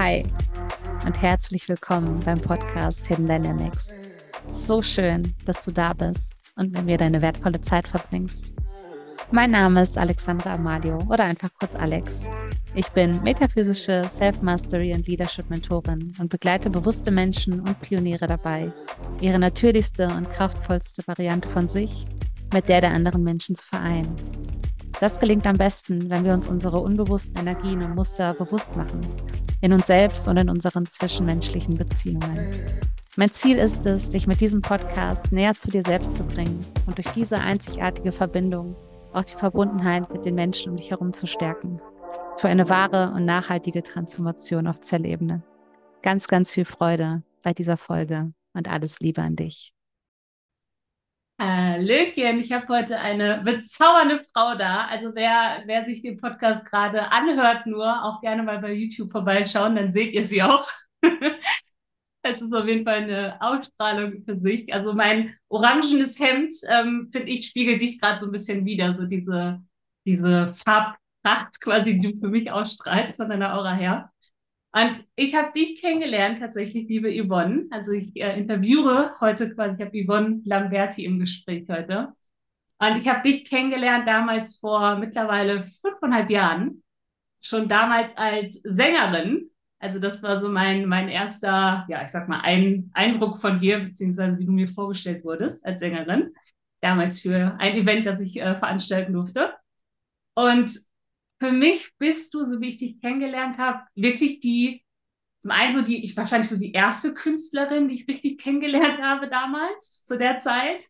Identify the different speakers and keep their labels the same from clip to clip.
Speaker 1: Hi und herzlich willkommen beim Podcast Hidden Dynamics. So schön, dass du da bist und mit mir deine wertvolle Zeit verbringst. Mein Name ist Alexandra Amalio oder einfach kurz Alex. Ich bin metaphysische Self-Mastery und Leadership-Mentorin und begleite bewusste Menschen und Pioniere dabei, ihre natürlichste und kraftvollste Variante von sich mit der der anderen Menschen zu vereinen. Das gelingt am besten, wenn wir uns unsere unbewussten Energien und Muster bewusst machen, in uns selbst und in unseren zwischenmenschlichen Beziehungen. Mein Ziel ist es, dich mit diesem Podcast näher zu dir selbst zu bringen und durch diese einzigartige Verbindung auch die Verbundenheit mit den Menschen um dich herum zu stärken. Für eine wahre und nachhaltige Transformation auf Zellebene. Ganz, ganz viel Freude bei dieser Folge und alles Liebe an dich.
Speaker 2: Hallöchen, ich habe heute eine bezaubernde Frau da. Also wer, wer sich den Podcast gerade anhört, nur auch gerne mal bei YouTube vorbeischauen, dann seht ihr sie auch. Es ist auf jeden Fall eine Ausstrahlung für sich. Also mein orangenes Hemd, ähm, finde ich, spiegelt dich gerade so ein bisschen wieder. So diese, diese Farbpracht quasi, die du für mich ausstrahlst von deiner Aura her. Und ich habe dich kennengelernt, tatsächlich, liebe Yvonne. Also ich äh, interviewe heute quasi, ich habe Yvonne Lamberti im Gespräch heute. Und ich habe dich kennengelernt damals vor mittlerweile fünfeinhalb Jahren. Schon damals als Sängerin. Also das war so mein, mein erster, ja, ich sag mal, ein Eindruck von dir, beziehungsweise wie du mir vorgestellt wurdest als Sängerin. Damals für ein Event, das ich äh, veranstalten durfte. Und für mich bist du, so wie ich dich kennengelernt habe, wirklich die, zum einen so die, ich wahrscheinlich so die erste Künstlerin, die ich richtig kennengelernt habe damals, zu der Zeit.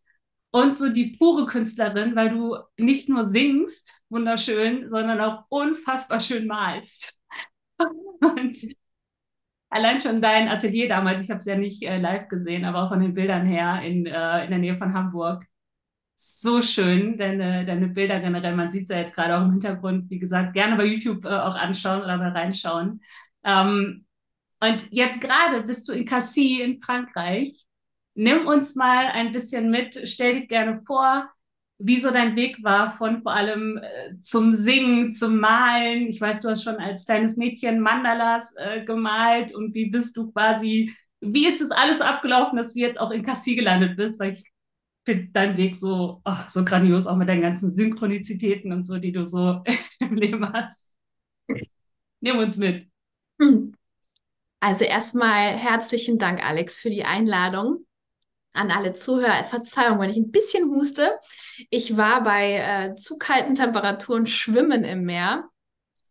Speaker 2: Und so die pure Künstlerin, weil du nicht nur singst, wunderschön, sondern auch unfassbar schön malst. Und allein schon dein Atelier damals, ich habe es ja nicht äh, live gesehen, aber auch von den Bildern her in, äh, in der Nähe von Hamburg, so schön, deine, deine Bilder generell. Man sieht es ja jetzt gerade auch im Hintergrund. Wie gesagt, gerne bei YouTube äh, auch anschauen oder mal reinschauen. Ähm, und jetzt gerade bist du in Cassis in Frankreich. Nimm uns mal ein bisschen mit. Stell dich gerne vor, wie so dein Weg war von vor allem äh, zum Singen, zum Malen. Ich weiß, du hast schon als kleines Mädchen Mandalas äh, gemalt und wie bist du quasi, wie ist das alles abgelaufen, dass du jetzt auch in Cassis gelandet bist? Weil ich finde deinen Weg so, oh, so grandios, auch mit deinen ganzen Synchronizitäten und so, die du so im Leben hast. Nimm uns mit. Hm.
Speaker 3: Also erstmal herzlichen Dank, Alex, für die Einladung. An alle Zuhörer, Verzeihung, wenn ich ein bisschen huste. Ich war bei äh, zu kalten Temperaturen schwimmen im Meer.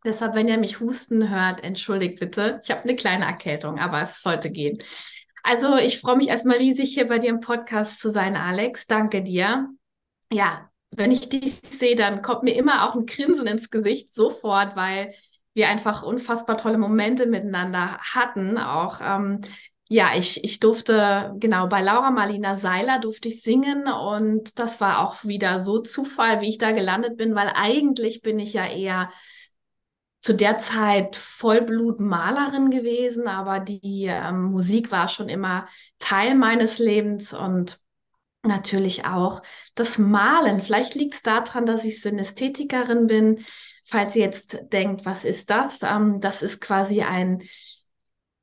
Speaker 3: Deshalb, wenn ihr mich husten hört, entschuldigt bitte. Ich habe eine kleine Erkältung, aber es sollte gehen. Also ich freue mich erstmal riesig, hier bei dir im Podcast zu sein, Alex. Danke dir. Ja, wenn ich dich sehe, dann kommt mir immer auch ein Grinsen ins Gesicht sofort, weil wir einfach unfassbar tolle Momente miteinander hatten. Auch ähm, ja, ich, ich durfte, genau, bei Laura Marlina Seiler durfte ich singen und das war auch wieder so Zufall, wie ich da gelandet bin, weil eigentlich bin ich ja eher zu der Zeit Vollblutmalerin gewesen, aber die ähm, Musik war schon immer Teil meines Lebens und natürlich auch das Malen. Vielleicht liegt es daran, dass ich Synästhetikerin bin. Falls ihr jetzt denkt, was ist das? Ähm, das ist quasi ein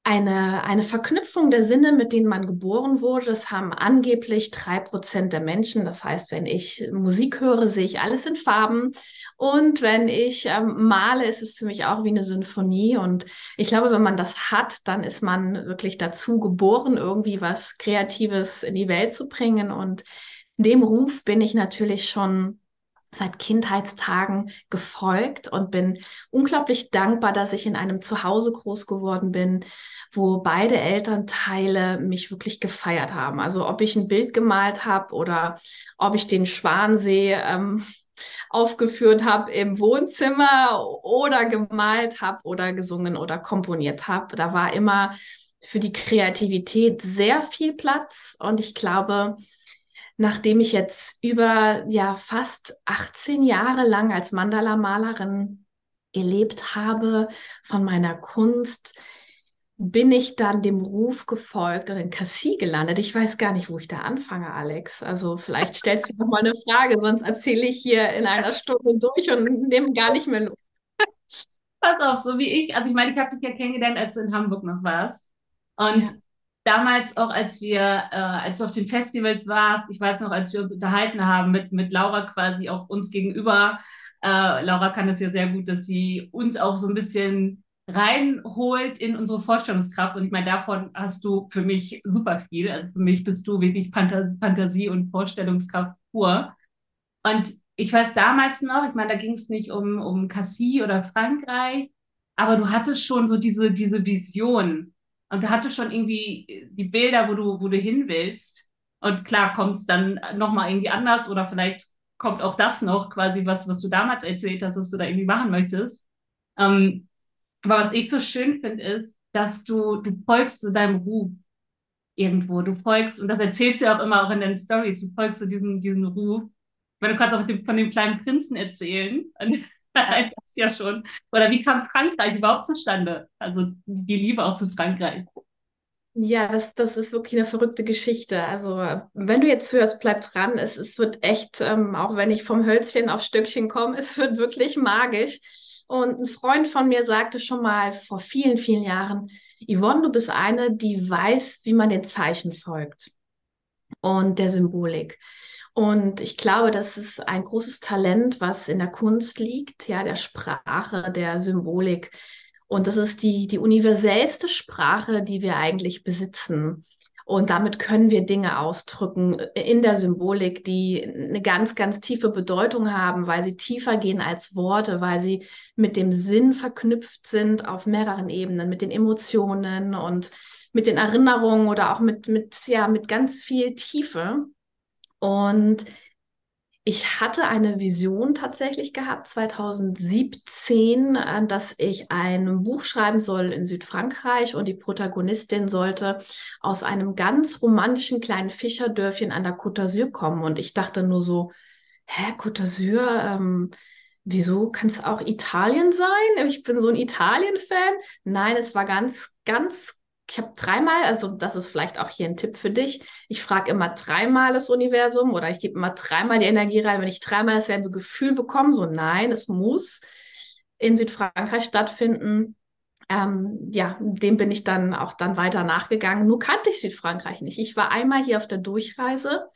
Speaker 3: eine, eine Verknüpfung der Sinne, mit denen man geboren wurde. Das haben angeblich drei Prozent der Menschen. Das heißt, wenn ich Musik höre, sehe ich alles in Farben. Und wenn ich ähm, male, ist es für mich auch wie eine Symphonie. Und ich glaube, wenn man das hat, dann ist man wirklich dazu geboren, irgendwie was Kreatives in die Welt zu bringen. Und dem Ruf bin ich natürlich schon seit Kindheitstagen gefolgt und bin unglaublich dankbar, dass ich in einem Zuhause groß geworden bin, wo beide Elternteile mich wirklich gefeiert haben. Also ob ich ein Bild gemalt habe oder ob ich den Schwansee ähm, aufgeführt habe im Wohnzimmer oder gemalt habe oder gesungen oder komponiert habe. Da war immer für die Kreativität sehr viel Platz und ich glaube, nachdem ich jetzt über ja fast 18 Jahre lang als Mandala-Malerin gelebt habe von meiner Kunst, bin ich dann dem Ruf gefolgt und in Cassis gelandet. Ich weiß gar nicht, wo ich da anfange, Alex. Also vielleicht stellst du noch mal eine Frage, sonst erzähle ich hier in einer Stunde durch und nehme gar nicht mehr Luft.
Speaker 2: Pass auf, so wie ich. Also ich meine, ich habe dich ja kennengelernt, als du in Hamburg noch warst. Und ja. Damals auch, als wir, äh, als du auf den Festivals warst, ich weiß noch, als wir uns unterhalten haben mit, mit Laura quasi auch uns gegenüber. Äh, Laura kann das ja sehr gut, dass sie uns auch so ein bisschen reinholt in unsere Vorstellungskraft. Und ich meine, davon hast du für mich super viel. Also für mich bist du wirklich Fantasie und Vorstellungskraft pur. Und ich weiß damals noch, ich meine, da ging es nicht um, um Cassis oder Frankreich, aber du hattest schon so diese, diese Vision. Und du hattest schon irgendwie die Bilder, wo du, wo du hin willst. Und klar kommt es dann nochmal irgendwie anders oder vielleicht kommt auch das noch quasi, was, was du damals erzählt hast, dass du da irgendwie machen möchtest. Ähm, aber was ich so schön finde, ist, dass du, du folgst zu deinem Ruf irgendwo. Du folgst, und das erzählst du ja auch immer auch in den Stories, du folgst zu diesem, diesem Ruf. Weil du kannst auch von dem kleinen Prinzen erzählen. das ja schon. Oder wie kam Frankreich überhaupt zustande? Also die Liebe auch zu Frankreich.
Speaker 3: Ja, das, das ist wirklich eine verrückte Geschichte. Also, wenn du jetzt hörst, bleib dran. Es, es wird echt, ähm, auch wenn ich vom Hölzchen auf Stöckchen komme, es wird wirklich magisch. Und ein Freund von mir sagte schon mal vor vielen, vielen Jahren, Yvonne, du bist eine, die weiß, wie man den Zeichen folgt und der Symbolik. Und ich glaube, das ist ein großes Talent, was in der Kunst liegt, ja, der Sprache, der Symbolik. Und das ist die, die universellste Sprache, die wir eigentlich besitzen. Und damit können wir Dinge ausdrücken in der Symbolik, die eine ganz, ganz tiefe Bedeutung haben, weil sie tiefer gehen als Worte, weil sie mit dem Sinn verknüpft sind auf mehreren Ebenen, mit den Emotionen und mit den Erinnerungen oder auch mit, mit, ja, mit ganz viel Tiefe. Und ich hatte eine Vision tatsächlich gehabt, 2017, äh, dass ich ein Buch schreiben soll in Südfrankreich und die Protagonistin sollte aus einem ganz romantischen kleinen Fischerdörfchen an der Côte d'Azur kommen. Und ich dachte nur so, hä, Côte d'Azur, ähm, wieso kann es auch Italien sein? Ich bin so ein Italien-Fan. Nein, es war ganz, ganz ich habe dreimal, also das ist vielleicht auch hier ein Tipp für dich. Ich frage immer dreimal das Universum oder ich gebe immer dreimal die Energie rein, wenn ich dreimal dasselbe Gefühl bekomme. So, nein, es muss in Südfrankreich stattfinden. Ähm, ja, dem bin ich dann auch dann weiter nachgegangen. Nur kannte ich Südfrankreich nicht. Ich war einmal hier auf der Durchreise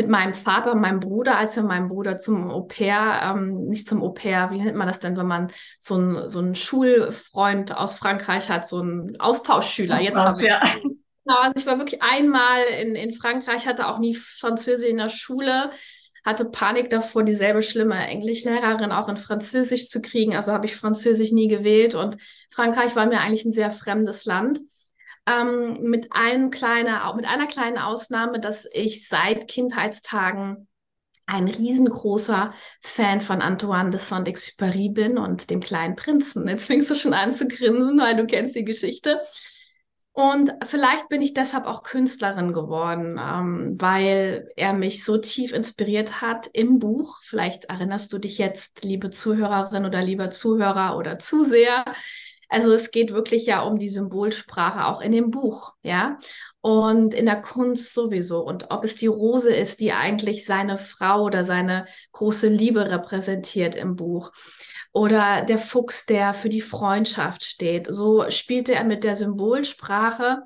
Speaker 3: mit meinem Vater, meinem Bruder, als er meinem Bruder zum Au pair, ähm, nicht zum Au pair, wie nennt man das denn, wenn man so einen so einen Schulfreund aus Frankreich hat, so einen Austauschschüler. Jetzt habe ich ja. Also ich war wirklich einmal in, in Frankreich, hatte auch nie Französisch in der Schule, hatte Panik davor, dieselbe schlimme Englischlehrerin auch in Französisch zu kriegen. Also habe ich Französisch nie gewählt und Frankreich war mir eigentlich ein sehr fremdes Land. Ähm, mit, einem kleiner, mit einer kleinen Ausnahme, dass ich seit Kindheitstagen ein riesengroßer Fan von Antoine de Saint-Exupéry bin und dem kleinen Prinzen. Jetzt fängst du schon an zu grinsen, weil du kennst die Geschichte. Und vielleicht bin ich deshalb auch Künstlerin geworden, ähm, weil er mich so tief inspiriert hat im Buch. Vielleicht erinnerst du dich jetzt, liebe Zuhörerin oder lieber Zuhörer oder Zuseher, also es geht wirklich ja um die Symbolsprache auch in dem Buch, ja. Und in der Kunst sowieso. Und ob es die Rose ist, die eigentlich seine Frau oder seine große Liebe repräsentiert im Buch. Oder der Fuchs, der für die Freundschaft steht. So spielte er mit der Symbolsprache.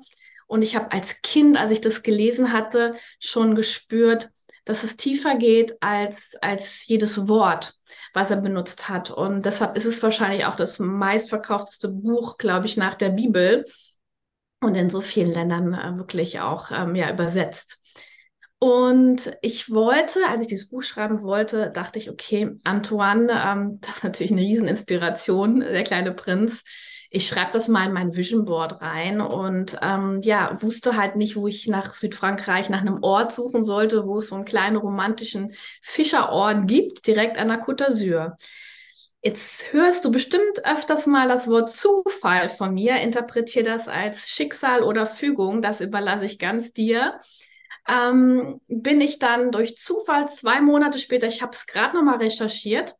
Speaker 3: Und ich habe als Kind, als ich das gelesen hatte, schon gespürt, dass es tiefer geht als, als jedes Wort, was er benutzt hat. Und deshalb ist es wahrscheinlich auch das meistverkaufteste Buch, glaube ich, nach der Bibel und in so vielen Ländern äh, wirklich auch ähm, ja, übersetzt. Und ich wollte, als ich dieses Buch schreiben wollte, dachte ich, okay, Antoine, ähm, das ist natürlich eine Rieseninspiration, der kleine Prinz ich schreibe das mal in mein Vision Board rein und ähm, ja, wusste halt nicht, wo ich nach Südfrankreich nach einem Ort suchen sollte, wo es so einen kleinen romantischen Fischerort gibt, direkt an der Côte d'Azur. Jetzt hörst du bestimmt öfters mal das Wort Zufall von mir, interpretiere das als Schicksal oder Fügung, das überlasse ich ganz dir. Ähm, bin ich dann durch Zufall zwei Monate später, ich habe es gerade nochmal recherchiert,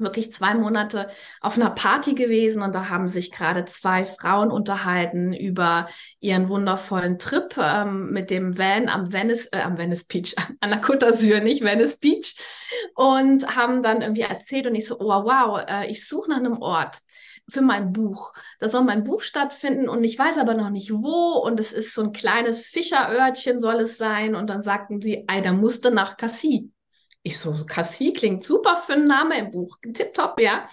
Speaker 3: wirklich zwei Monate auf einer Party gewesen und da haben sich gerade zwei Frauen unterhalten über ihren wundervollen Trip ähm, mit dem Van am Venice, äh, am Venice Beach, an der Côte d'Azur, nicht Venice Beach und haben dann irgendwie erzählt und ich so, oh wow, äh, ich suche nach einem Ort für mein Buch. Da soll mein Buch stattfinden und ich weiß aber noch nicht wo und es ist so ein kleines Fischerörtchen soll es sein und dann sagten sie, ey, da musste nach Cassis. Ich so, Cassis klingt super für einen Namen im Buch. Tipptopp, ja.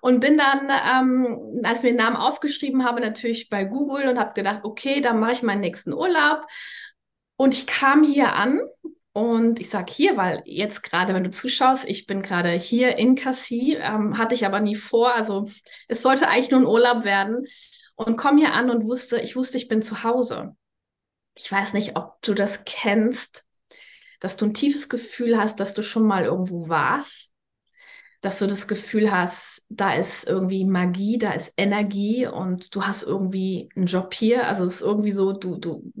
Speaker 3: Und bin dann, ähm, als mir den Namen aufgeschrieben habe, natürlich bei Google und habe gedacht, okay, dann mache ich meinen nächsten Urlaub. Und ich kam hier an und ich sage hier, weil jetzt gerade, wenn du zuschaust, ich bin gerade hier in Cassis, ähm, hatte ich aber nie vor. Also es sollte eigentlich nur ein Urlaub werden. Und komme hier an und wusste, ich wusste, ich bin zu Hause. Ich weiß nicht, ob du das kennst, dass du ein tiefes Gefühl hast, dass du schon mal irgendwo warst dass du das Gefühl hast, da ist irgendwie Magie, da ist Energie und du hast irgendwie einen Job hier. Also es ist irgendwie so, du, du,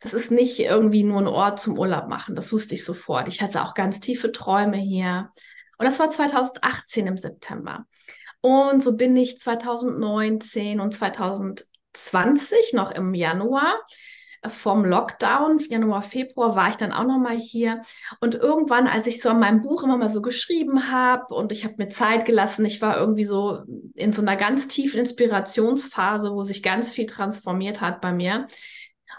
Speaker 3: das ist nicht irgendwie nur ein Ort zum Urlaub machen. Das wusste ich sofort. Ich hatte auch ganz tiefe Träume hier. Und das war 2018 im September. Und so bin ich 2019 und 2020 noch im Januar vom Lockdown, Januar, Februar, war ich dann auch noch mal hier. Und irgendwann, als ich so an meinem Buch immer mal so geschrieben habe und ich habe mir Zeit gelassen, ich war irgendwie so in so einer ganz tiefen Inspirationsphase, wo sich ganz viel transformiert hat bei mir.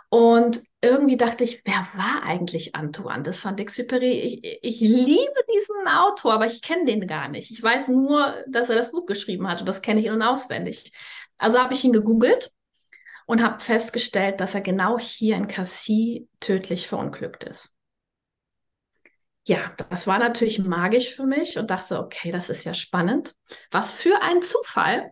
Speaker 3: Und irgendwie dachte ich, wer war eigentlich Antoine de Saint-Exupéry? Ich, ich liebe diesen Autor, aber ich kenne den gar nicht. Ich weiß nur, dass er das Buch geschrieben hat und das kenne ich in- und auswendig. Also habe ich ihn gegoogelt und habe festgestellt, dass er genau hier in Cassis tödlich verunglückt ist. Ja, das war natürlich magisch für mich und dachte, okay, das ist ja spannend. Was für ein Zufall.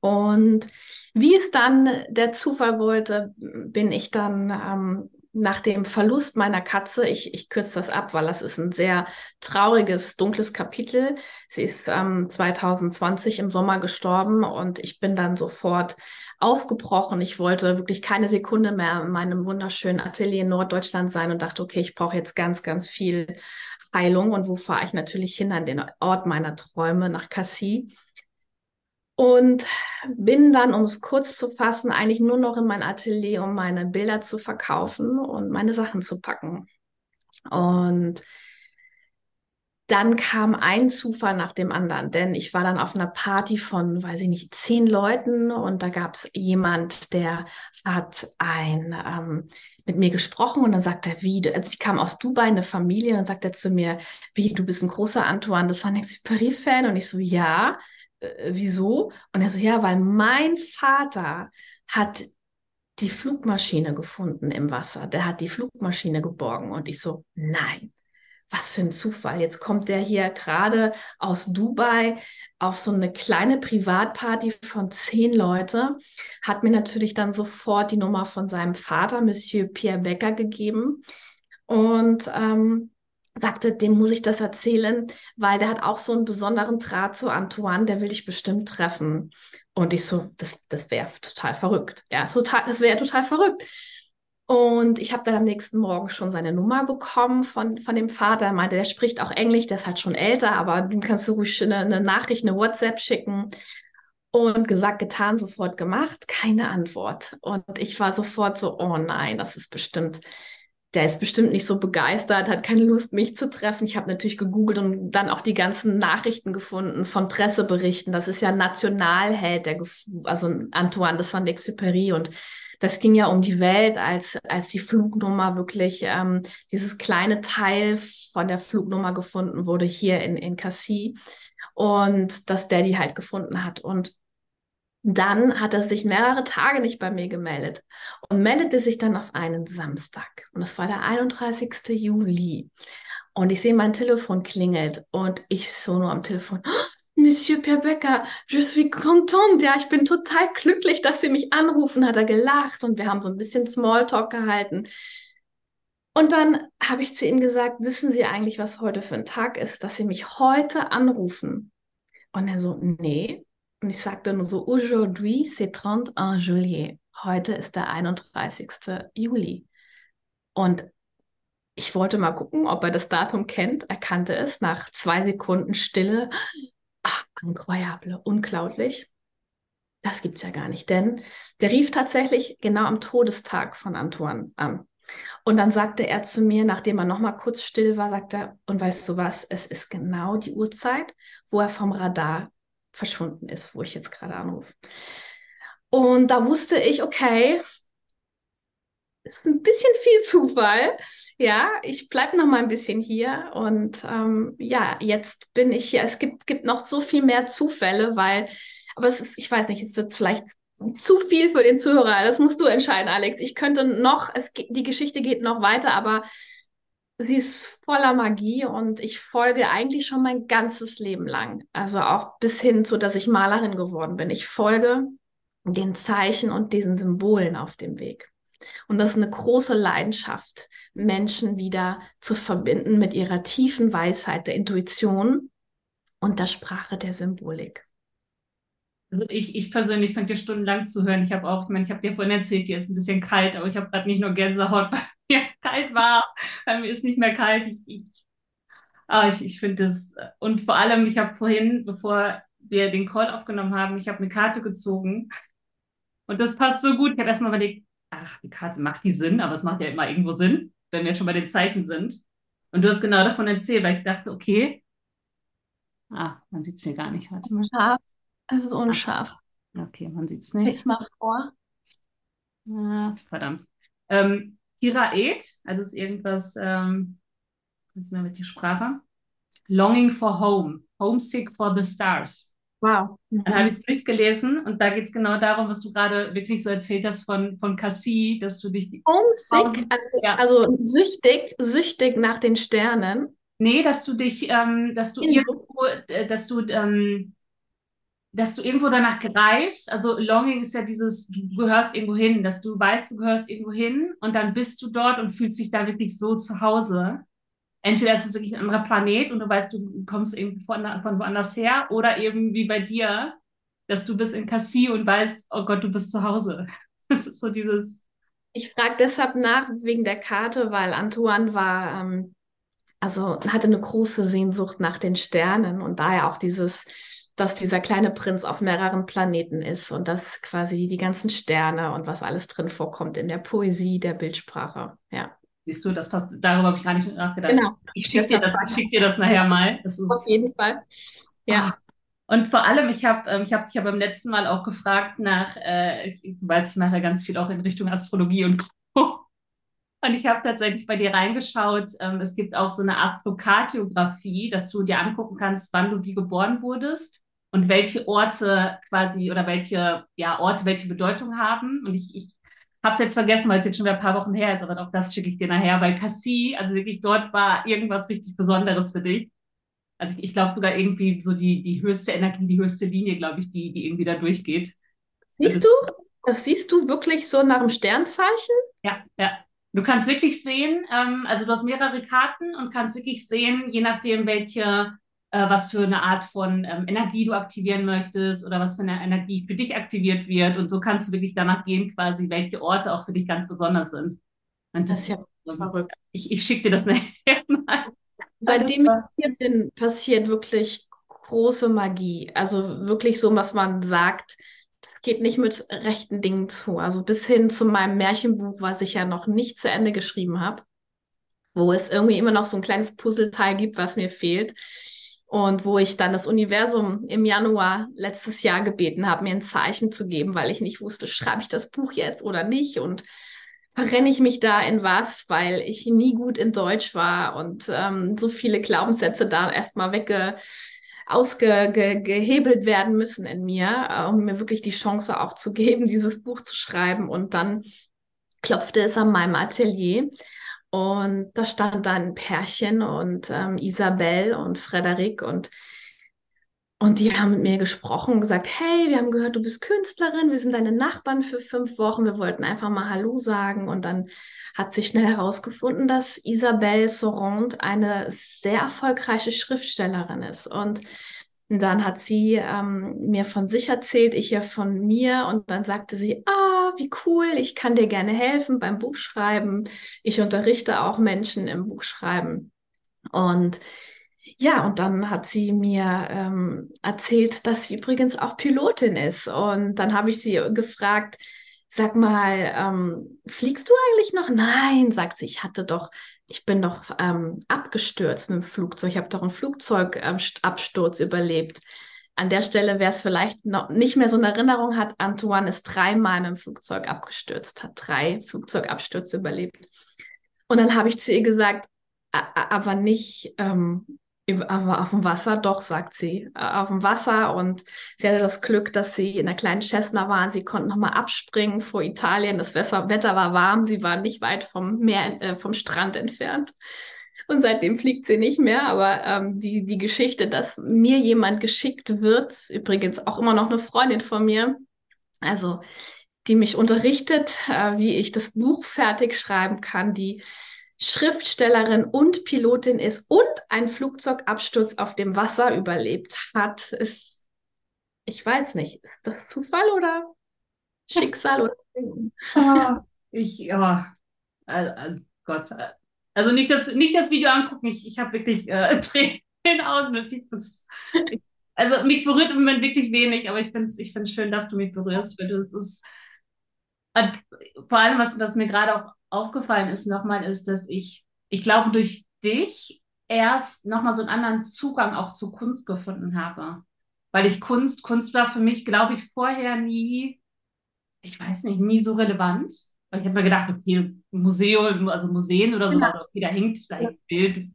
Speaker 3: Und wie es dann der Zufall wollte, bin ich dann ähm, nach dem Verlust meiner Katze, ich, ich kürze das ab, weil das ist ein sehr trauriges, dunkles Kapitel. Sie ist ähm, 2020 im Sommer gestorben und ich bin dann sofort aufgebrochen. Ich wollte wirklich keine Sekunde mehr in meinem wunderschönen Atelier in Norddeutschland sein und dachte, okay, ich brauche jetzt ganz, ganz viel Heilung. Und wo fahre ich natürlich hin? An den Ort meiner Träume, nach Cassis. Und bin dann, um es kurz zu fassen, eigentlich nur noch in mein Atelier, um meine Bilder zu verkaufen und meine Sachen zu packen. Und dann kam ein Zufall nach dem anderen, denn ich war dann auf einer Party von, weiß ich nicht, zehn Leuten und da gab es jemand, der hat ein ähm, mit mir gesprochen und dann sagt er, wie, also ich kam aus Dubai, eine Familie, und dann sagt er zu mir, wie, du bist ein großer Antoine de Saint-Exupéry-Fan und ich so, ja, äh, wieso? Und er so, ja, weil mein Vater hat die Flugmaschine gefunden im Wasser, der hat die Flugmaschine geborgen und ich so, nein was für ein Zufall. Jetzt kommt der hier gerade aus Dubai auf so eine kleine Privatparty von zehn Leute, hat mir natürlich dann sofort die Nummer von seinem Vater, Monsieur Pierre Becker, gegeben und ähm, sagte, dem muss ich das erzählen, weil der hat auch so einen besonderen Draht zu Antoine, der will dich bestimmt treffen. Und ich so, das, das wäre total verrückt. Ja, total, das wäre total verrückt. Und ich habe dann am nächsten Morgen schon seine Nummer bekommen von, von dem Vater. Er meinte, der spricht auch Englisch, der ist halt schon älter, aber du kannst du ruhig eine, eine Nachricht, eine WhatsApp schicken. Und gesagt, getan, sofort gemacht, keine Antwort. Und ich war sofort so, oh nein, das ist bestimmt, der ist bestimmt nicht so begeistert, hat keine Lust, mich zu treffen. Ich habe natürlich gegoogelt und dann auch die ganzen Nachrichten gefunden von Presseberichten. Das ist ja Nationalheld, der, also Antoine de Saint-Exupéry und das ging ja um die Welt, als, als die Flugnummer wirklich, ähm, dieses kleine Teil von der Flugnummer gefunden wurde hier in, in Cassis und dass der die halt gefunden hat. Und dann hat er sich mehrere Tage nicht bei mir gemeldet und meldete sich dann auf einen Samstag. Und das war der 31. Juli. Und ich sehe, mein Telefon klingelt und ich so nur am Telefon, Monsieur Pierre Becker, je suis contente. Ja, ich bin total glücklich, dass Sie mich anrufen, hat er gelacht und wir haben so ein bisschen Smalltalk gehalten. Und dann habe ich zu ihm gesagt, wissen Sie eigentlich, was heute für ein Tag ist, dass Sie mich heute anrufen? Und er so, nee. Und ich sagte nur so, aujourd'hui c'est 31 juillet. Heute ist der 31. Juli. Und ich wollte mal gucken, ob er das Datum kennt. Er kannte es. Nach zwei Sekunden Stille Ach, incroyable, unglaublich. Das gibt es ja gar nicht, denn der rief tatsächlich genau am Todestag von Antoine an. Und dann sagte er zu mir, nachdem er nochmal kurz still war, sagt er, und weißt du was, es ist genau die Uhrzeit, wo er vom Radar verschwunden ist, wo ich jetzt gerade anrufe. Und da wusste ich, okay, ist ein bisschen viel Zufall. Ja, ich bleibe noch mal ein bisschen hier und ähm, ja, jetzt bin ich hier. Es gibt, gibt noch so viel mehr Zufälle, weil, aber es ist, ich weiß nicht, es wird vielleicht zu viel für den Zuhörer. Das musst du entscheiden, Alex. Ich könnte noch, es, die Geschichte geht noch weiter, aber sie ist voller Magie und ich folge eigentlich schon mein ganzes Leben lang. Also auch bis hin zu, dass ich Malerin geworden bin. Ich folge den Zeichen und diesen Symbolen auf dem Weg. Und das ist eine große Leidenschaft, Menschen wieder zu verbinden mit ihrer tiefen Weisheit der Intuition und der Sprache der Symbolik.
Speaker 2: Also ich, ich persönlich könnte dir stundenlang zuhören. Ich habe auch, ich, meine, ich habe dir vorhin erzählt, dir ist ein bisschen kalt, aber ich habe gerade nicht nur Gänsehaut, weil mir kalt war, weil mir ist nicht mehr kalt. Ich, ich, ah, ich, ich finde das, und vor allem, ich habe vorhin, bevor wir den Call aufgenommen haben, ich habe eine Karte gezogen und das passt so gut. Ich habe erstmal überlegt, ach, die Karte macht die Sinn, aber es macht ja immer irgendwo Sinn, wenn wir schon bei den Zeichen sind. Und du hast genau davon erzählt, weil ich dachte, okay, ah, man sieht es mir gar nicht. Warte.
Speaker 3: Scharf. Es ist unscharf.
Speaker 2: Okay, man sieht es nicht.
Speaker 3: Ich mach vor.
Speaker 2: Ah, verdammt. Ähm, Kiraet, also ist irgendwas, ähm, was ist mir mit die Sprache? Longing for Home, Homesick for the Stars.
Speaker 3: Wow.
Speaker 2: Dann habe ich es durchgelesen und da geht es genau darum, was du gerade wirklich so erzählt hast von, von Cassie, dass du dich.
Speaker 3: Homesick, also,
Speaker 2: Ja.
Speaker 3: also süchtig, süchtig nach den Sternen.
Speaker 2: Nee, dass du dich, ähm, dass du
Speaker 3: Genau.
Speaker 2: irgendwo, äh, dass du, ähm, dass du irgendwo danach greifst. Also Longing ist ja dieses, du gehörst irgendwo hin, dass du weißt, du gehörst irgendwo hin und dann bist du dort und fühlst dich da wirklich so zu Hause. Entweder ist es wirklich ein anderer Planet und du weißt, du kommst irgendwie von, von woanders her oder eben wie bei dir, dass du bist in Cassis und weißt, oh Gott, du bist zu Hause. Das ist so dieses,
Speaker 3: Ich frage deshalb nach wegen der Karte, weil Antoine war, ähm, also hatte eine große Sehnsucht nach den Sternen und daher auch dieses, dass dieser kleine Prinz auf mehreren Planeten ist und dass quasi die ganzen Sterne und was alles drin vorkommt in der Poesie der Bildsprache. Ja,
Speaker 2: siehst du, das passt, darüber habe ich gar nicht nachgedacht.
Speaker 3: genau.
Speaker 2: Ich schicke dir, das- schick dir das nachher mal. Das ist,
Speaker 3: Auf jeden Fall. Ja.
Speaker 2: Und vor allem, ich habe ähm, ich hab dich ja beim letzten Mal auch gefragt nach, äh, ich weiß, ich mache ja ganz viel auch in Richtung Astrologie und. Und ich habe tatsächlich bei dir reingeschaut. Ähm, es gibt auch so eine Astrokartografie, dass du dir angucken kannst, wann du wie geboren wurdest und welche Orte quasi oder welche ja, Orte welche Bedeutung haben. Und ich, ich habe jetzt vergessen, weil es jetzt schon wieder ein paar Wochen her ist, aber auch das schicke ich dir nachher, weil Cassis, also wirklich dort war irgendwas richtig Besonderes für dich. Also ich, ich glaube sogar irgendwie so die, die höchste Energie, die höchste Linie, glaube ich, die, die irgendwie da durchgeht.
Speaker 3: Siehst du? Das siehst du wirklich so nach dem Sternzeichen?
Speaker 2: Ja, ja. Du kannst wirklich sehen, ähm, also du hast mehrere Karten und kannst wirklich sehen, je nachdem, welche, äh, was für eine Art von ähm, Energie du aktivieren möchtest oder was für eine Energie für dich aktiviert wird. Und so kannst du wirklich danach gehen, quasi, welche Orte auch für dich ganz besonders sind. Und
Speaker 3: Das ist ja
Speaker 2: ähm,
Speaker 3: verrückt.
Speaker 2: ich, ich schicke dir das nachher mal.
Speaker 3: Seitdem ich hier bin, passiert wirklich große Magie. Also wirklich so, was man sagt, das geht nicht mit rechten Dingen zu. Also bis hin zu meinem Märchenbuch, was ich ja noch nicht zu Ende geschrieben habe, wo es irgendwie immer noch so ein kleines Puzzleteil gibt, was mir fehlt. Und wo ich dann das Universum im Januar letztes Jahr gebeten habe, mir ein Zeichen zu geben, weil ich nicht wusste, schreibe ich das Buch jetzt oder nicht. Und verrenne ich mich da in was, weil ich nie gut in Deutsch war und ähm, so viele Glaubenssätze da erstmal wegge ausgehebelt werden müssen in mir, äh, um mir wirklich die Chance auch zu geben, dieses Buch zu schreiben. Und dann klopfte es an meinem Atelier und da stand dann ein Pärchen und ähm, Isabel und Frederik und und die haben mit mir gesprochen und gesagt, hey, wir haben gehört, du bist Künstlerin, wir sind deine Nachbarn für fünf Wochen, wir wollten einfach mal Hallo sagen. Und dann hat sich schnell herausgefunden, dass Isabelle Sorond eine sehr erfolgreiche Schriftstellerin ist. Und dann hat sie ähm, mir von sich erzählt, ich ja von mir. Und dann sagte sie, ah, wie cool, ich kann dir gerne helfen beim Buchschreiben. Ich unterrichte auch Menschen im Buchschreiben. Und ja, und dann hat sie mir ähm, erzählt, dass sie übrigens auch Pilotin ist. Und dann habe ich sie gefragt, sag mal, ähm, fliegst du eigentlich noch? Nein, sagt sie, ich hatte doch, ich bin doch ähm, abgestürzt mit dem Flugzeug. Ich habe doch einen Flugzeugabsturz überlebt. an der Stelle, wer es vielleicht noch nicht mehr so eine Erinnerung hat, Antoine ist dreimal mit dem Flugzeug abgestürzt, hat drei Flugzeugabstürze überlebt. Und dann habe ich zu ihr gesagt, aber nicht ähm, aber auf dem Wasser, doch, sagt sie, äh, auf dem Wasser. Und sie hatte das Glück, dass sie in einer kleinen Cessna waren. Sie konnten nochmal abspringen vor Italien. Das Wetter war warm. Sie war nicht weit vom Meer, äh, vom Strand entfernt. Und seitdem fliegt sie nicht mehr. Aber ähm, die, die Geschichte, dass mir jemand geschickt wird, übrigens auch immer noch eine Freundin von mir, also die mich unterrichtet, äh, wie ich das Buch fertig schreiben kann, die Schriftstellerin und Pilotin ist und einen Flugzeugabsturz auf dem Wasser überlebt hat, ist, ich weiß nicht, ist das Zufall oder Schicksal oder?
Speaker 2: Oh, ich, ja, oh, Gott. Also nicht das, nicht das Video angucken, ich, ich habe wirklich äh, Tränen in Augen. also mich berührt im Moment wirklich wenig, aber ich finde es ich find's schön, dass du mich berührst, weil du es ist. Vor allem, was, was mir gerade auch aufgefallen ist nochmal, ist, dass ich, ich glaube, durch dich erst nochmal so einen anderen Zugang auch zu Kunst gefunden habe. Weil ich Kunst, Kunst war für mich, glaube ich, vorher nie, ich weiß nicht, nie so relevant. Weil ich habe mir gedacht, okay, Museum, also Museen oder so, ja. Okay, da hängt vielleicht ein Bild.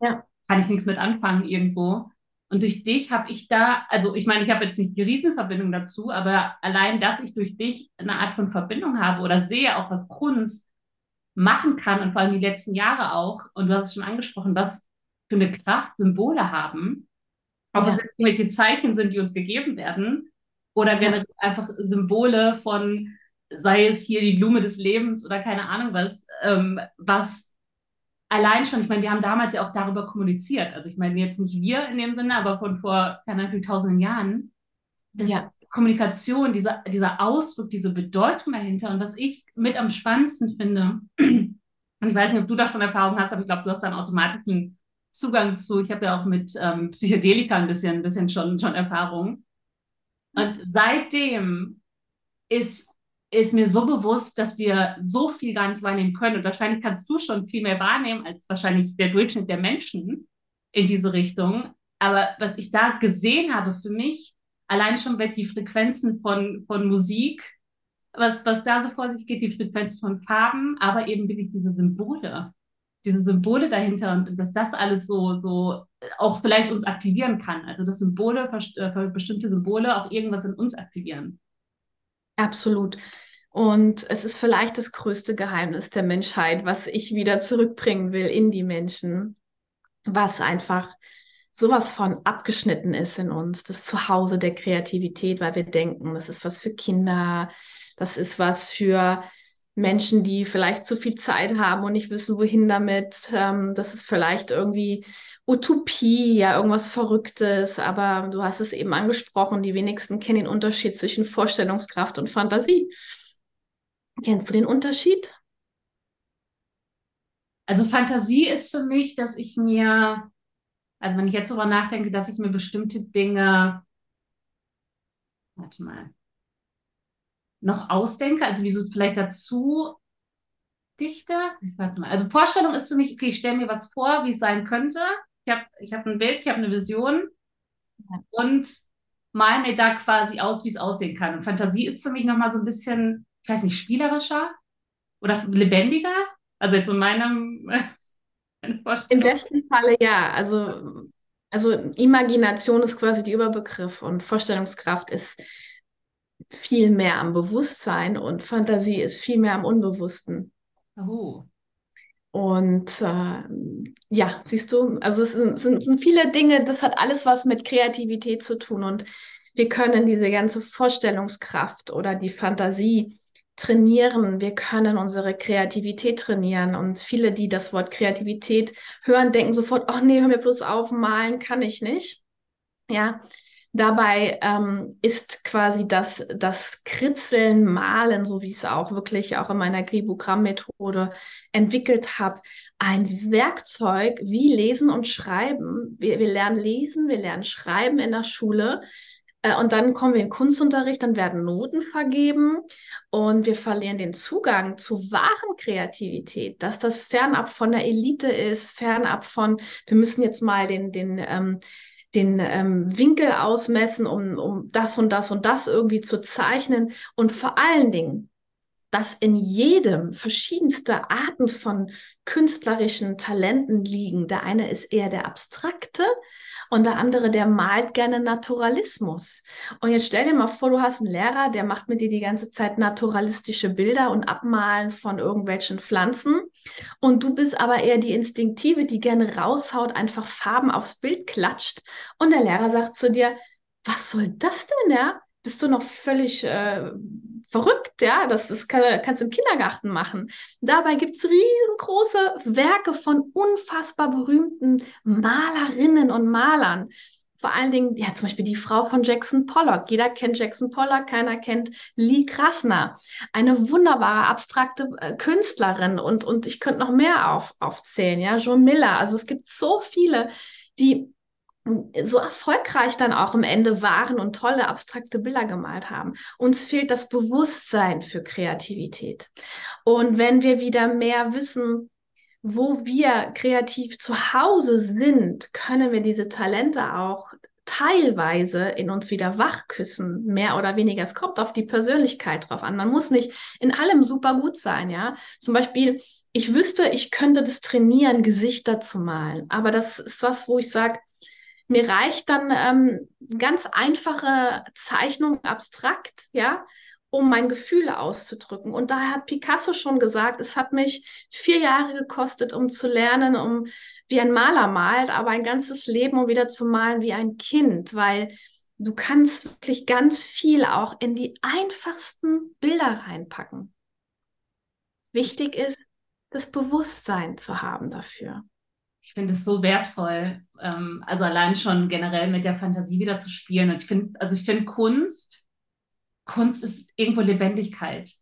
Speaker 2: Ja. Kann ich nichts mit anfangen irgendwo. Und durch dich habe ich da, also ich meine, ich habe jetzt nicht die Riesenverbindung dazu, aber allein, dass ich durch dich eine Art von Verbindung habe oder sehe auch, was Kunst machen kann und vor allem die letzten Jahre auch, und du hast es schon angesprochen, was für eine Kraft Symbole haben, ob ja. es irgendwelche Zeichen sind, die uns gegeben werden, oder generell ja. einfach Symbole von, sei es hier die Blume des Lebens oder keine Ahnung was, ähm, was allein schon, ich meine, wir haben damals ja auch darüber kommuniziert. Also ich meine jetzt nicht wir in dem Sinne, aber von vor, keine Ahnung, tausenden Jahren. Das, ja. Kommunikation, dieser, dieser Ausdruck, diese Bedeutung dahinter und was ich mit am spannendsten finde, und ich weiß nicht, ob du davon Erfahrung hast, aber ich glaube, du hast da einen automatischen Zugang zu. Ich habe ja auch mit ähm, Psychedelika ein bisschen, ein bisschen schon, schon Erfahrung. Und seitdem ist, ist mir so bewusst, dass wir so viel gar nicht wahrnehmen können. Und wahrscheinlich kannst du schon viel mehr wahrnehmen als wahrscheinlich der Durchschnitt der Menschen in diese Richtung. Aber was ich da gesehen habe für mich, allein schon weg die Frequenzen von, von Musik, was, was da so vor sich geht, die Frequenzen von Farben, aber eben wirklich diese Symbole, diese Symbole dahinter und dass das alles so, so auch vielleicht uns aktivieren kann. Also dass Symbole, äh, bestimmte Symbole auch irgendwas in uns aktivieren.
Speaker 3: Absolut. Und es ist vielleicht das größte Geheimnis der Menschheit, was ich wieder zurückbringen will in die Menschen, was einfach sowas von abgeschnitten ist in uns, das Zuhause der Kreativität, weil wir denken, das ist was für Kinder, das ist was für Menschen, die vielleicht zu viel Zeit haben und nicht wissen, wohin damit. Ähm, das ist vielleicht irgendwie Utopie, ja, irgendwas Verrücktes. Aber du hast es eben angesprochen, die wenigsten kennen den Unterschied zwischen Vorstellungskraft und Fantasie. Kennst du den Unterschied?
Speaker 2: Also Fantasie ist für mich, dass ich mir also wenn ich jetzt darüber nachdenke, dass ich mir bestimmte Dinge, warte mal, noch ausdenke, also wie so vielleicht dazu dichte. Warte mal. Also Vorstellung ist für mich, okay, ich stelle mir was vor, wie es sein könnte. Ich habe ich hab ein Bild, ich habe eine Vision und mal mir da quasi aus, wie es aussehen kann. Und Fantasie ist für mich nochmal so ein bisschen, ich weiß nicht, spielerischer oder lebendiger. Also jetzt in meinem
Speaker 3: im besten Falle ja. Also, also Imagination ist quasi der Überbegriff und Vorstellungskraft ist viel mehr am Bewusstsein und Fantasie ist viel mehr am Unbewussten. Oh. Und äh, ja, siehst du, also es sind, sind, sind viele Dinge, das hat alles was mit Kreativität zu tun und wir können diese ganze Vorstellungskraft oder die Fantasie trainieren, wir können unsere Kreativität trainieren. Und viele, die das Wort Kreativität hören, denken sofort, oh nee, hör mir bloß auf, malen kann ich nicht. Ja, dabei ähm, ist quasi das, das Kritzeln, Malen, so wie ich es auch wirklich auch in meiner Gribogramm-Methode entwickelt habe, ein Werkzeug wie Lesen und Schreiben. Wir, wir lernen Lesen, wir lernen Schreiben in der Schule. Äh, und dann kommen wir in Kunstunterricht, dann werden Noten vergeben und wir verlieren den Zugang zu wahren Kreativität, dass das fernab von der Elite ist, fernab von, wir müssen jetzt mal den, den, ähm, den ähm, Winkel ausmessen, um, um das und das und das irgendwie zu zeichnen. Und vor allen Dingen, dass in jedem verschiedenste Arten von künstlerischen Talenten liegen. Der eine ist eher der abstrakte und der andere, der malt gerne Naturalismus. Und jetzt stell dir mal vor, du hast einen Lehrer, der macht mit dir die ganze Zeit naturalistische Bilder und Abmalen von irgendwelchen Pflanzen. Und du bist aber eher die Instinktive, die gerne raushaut, einfach Farben aufs Bild klatscht. Und der Lehrer sagt zu dir, was soll das denn, ja? Bist du noch völlig äh, verrückt, ja, das, das kann, kannst du im Kindergarten machen. Dabei gibt es riesengroße Werke von unfassbar berühmten Malerinnen und Malern. Vor allen Dingen, ja, zum Beispiel die Frau von Jackson Pollock. Jeder kennt Jackson Pollock, keiner kennt Lee Krasner. Eine wunderbare, abstrakte äh, Künstlerin und, und ich könnte noch mehr auf, aufzählen, ja, Joan Miller. Also es gibt so viele, die so erfolgreich dann auch am Ende waren und tolle abstrakte Bilder gemalt haben. Uns fehlt das Bewusstsein für Kreativität. Und wenn wir wieder mehr wissen, wo wir kreativ zu Hause sind, können wir diese Talente auch teilweise in uns wieder wachküssen, mehr oder weniger. Es kommt auf die Persönlichkeit drauf an. Man muss nicht in allem super gut sein, ja. Zum Beispiel, ich wüsste, ich könnte das trainieren, Gesichter zu malen. Aber das ist was, wo ich sage, mir reicht dann ähm, ganz einfache Zeichnung abstrakt, ja, um mein Gefühle auszudrücken. Und daher hat Picasso schon gesagt, es hat mich vier Jahre gekostet, um zu lernen, um wie ein Maler malt, aber ein ganzes Leben, um wieder zu malen wie ein Kind, weil du kannst wirklich ganz viel auch in die einfachsten Bilder reinpacken. Wichtig ist, das Bewusstsein zu haben dafür
Speaker 2: ich finde es so wertvoll, ähm, also allein schon generell mit der Fantasie wieder zu spielen. Und ich finde, also ich finde Kunst, Kunst ist irgendwo Lebendigkeit.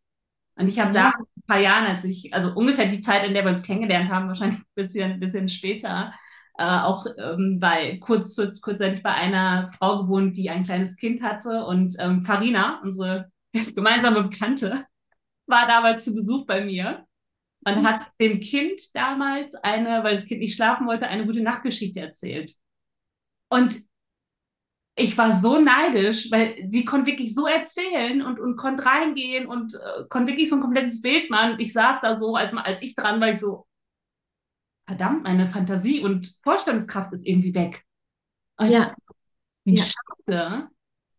Speaker 2: Und ich habe ja. da ein paar Jahren, als ich, also ungefähr die Zeit, in der wir uns kennengelernt haben, wahrscheinlich ein bisschen, bisschen später, äh, auch ähm, bei kurz, kurz, kurzzeitig bei einer Frau gewohnt, die ein kleines Kind hatte. Und ähm, Farina, unsere gemeinsame Bekannte, war damals zu Besuch bei mir und hat dem Kind damals eine, weil das Kind nicht schlafen wollte, eine gute Nachtgeschichte erzählt. Und ich war so neidisch, weil sie konnte wirklich so erzählen und, und konnte reingehen und äh, konnte wirklich so ein komplettes Bild machen. Ich saß da so, als, als ich dran war, ich so, verdammt, meine Fantasie und Vorstellungskraft ist irgendwie weg. Und ja. Wie ja. schade.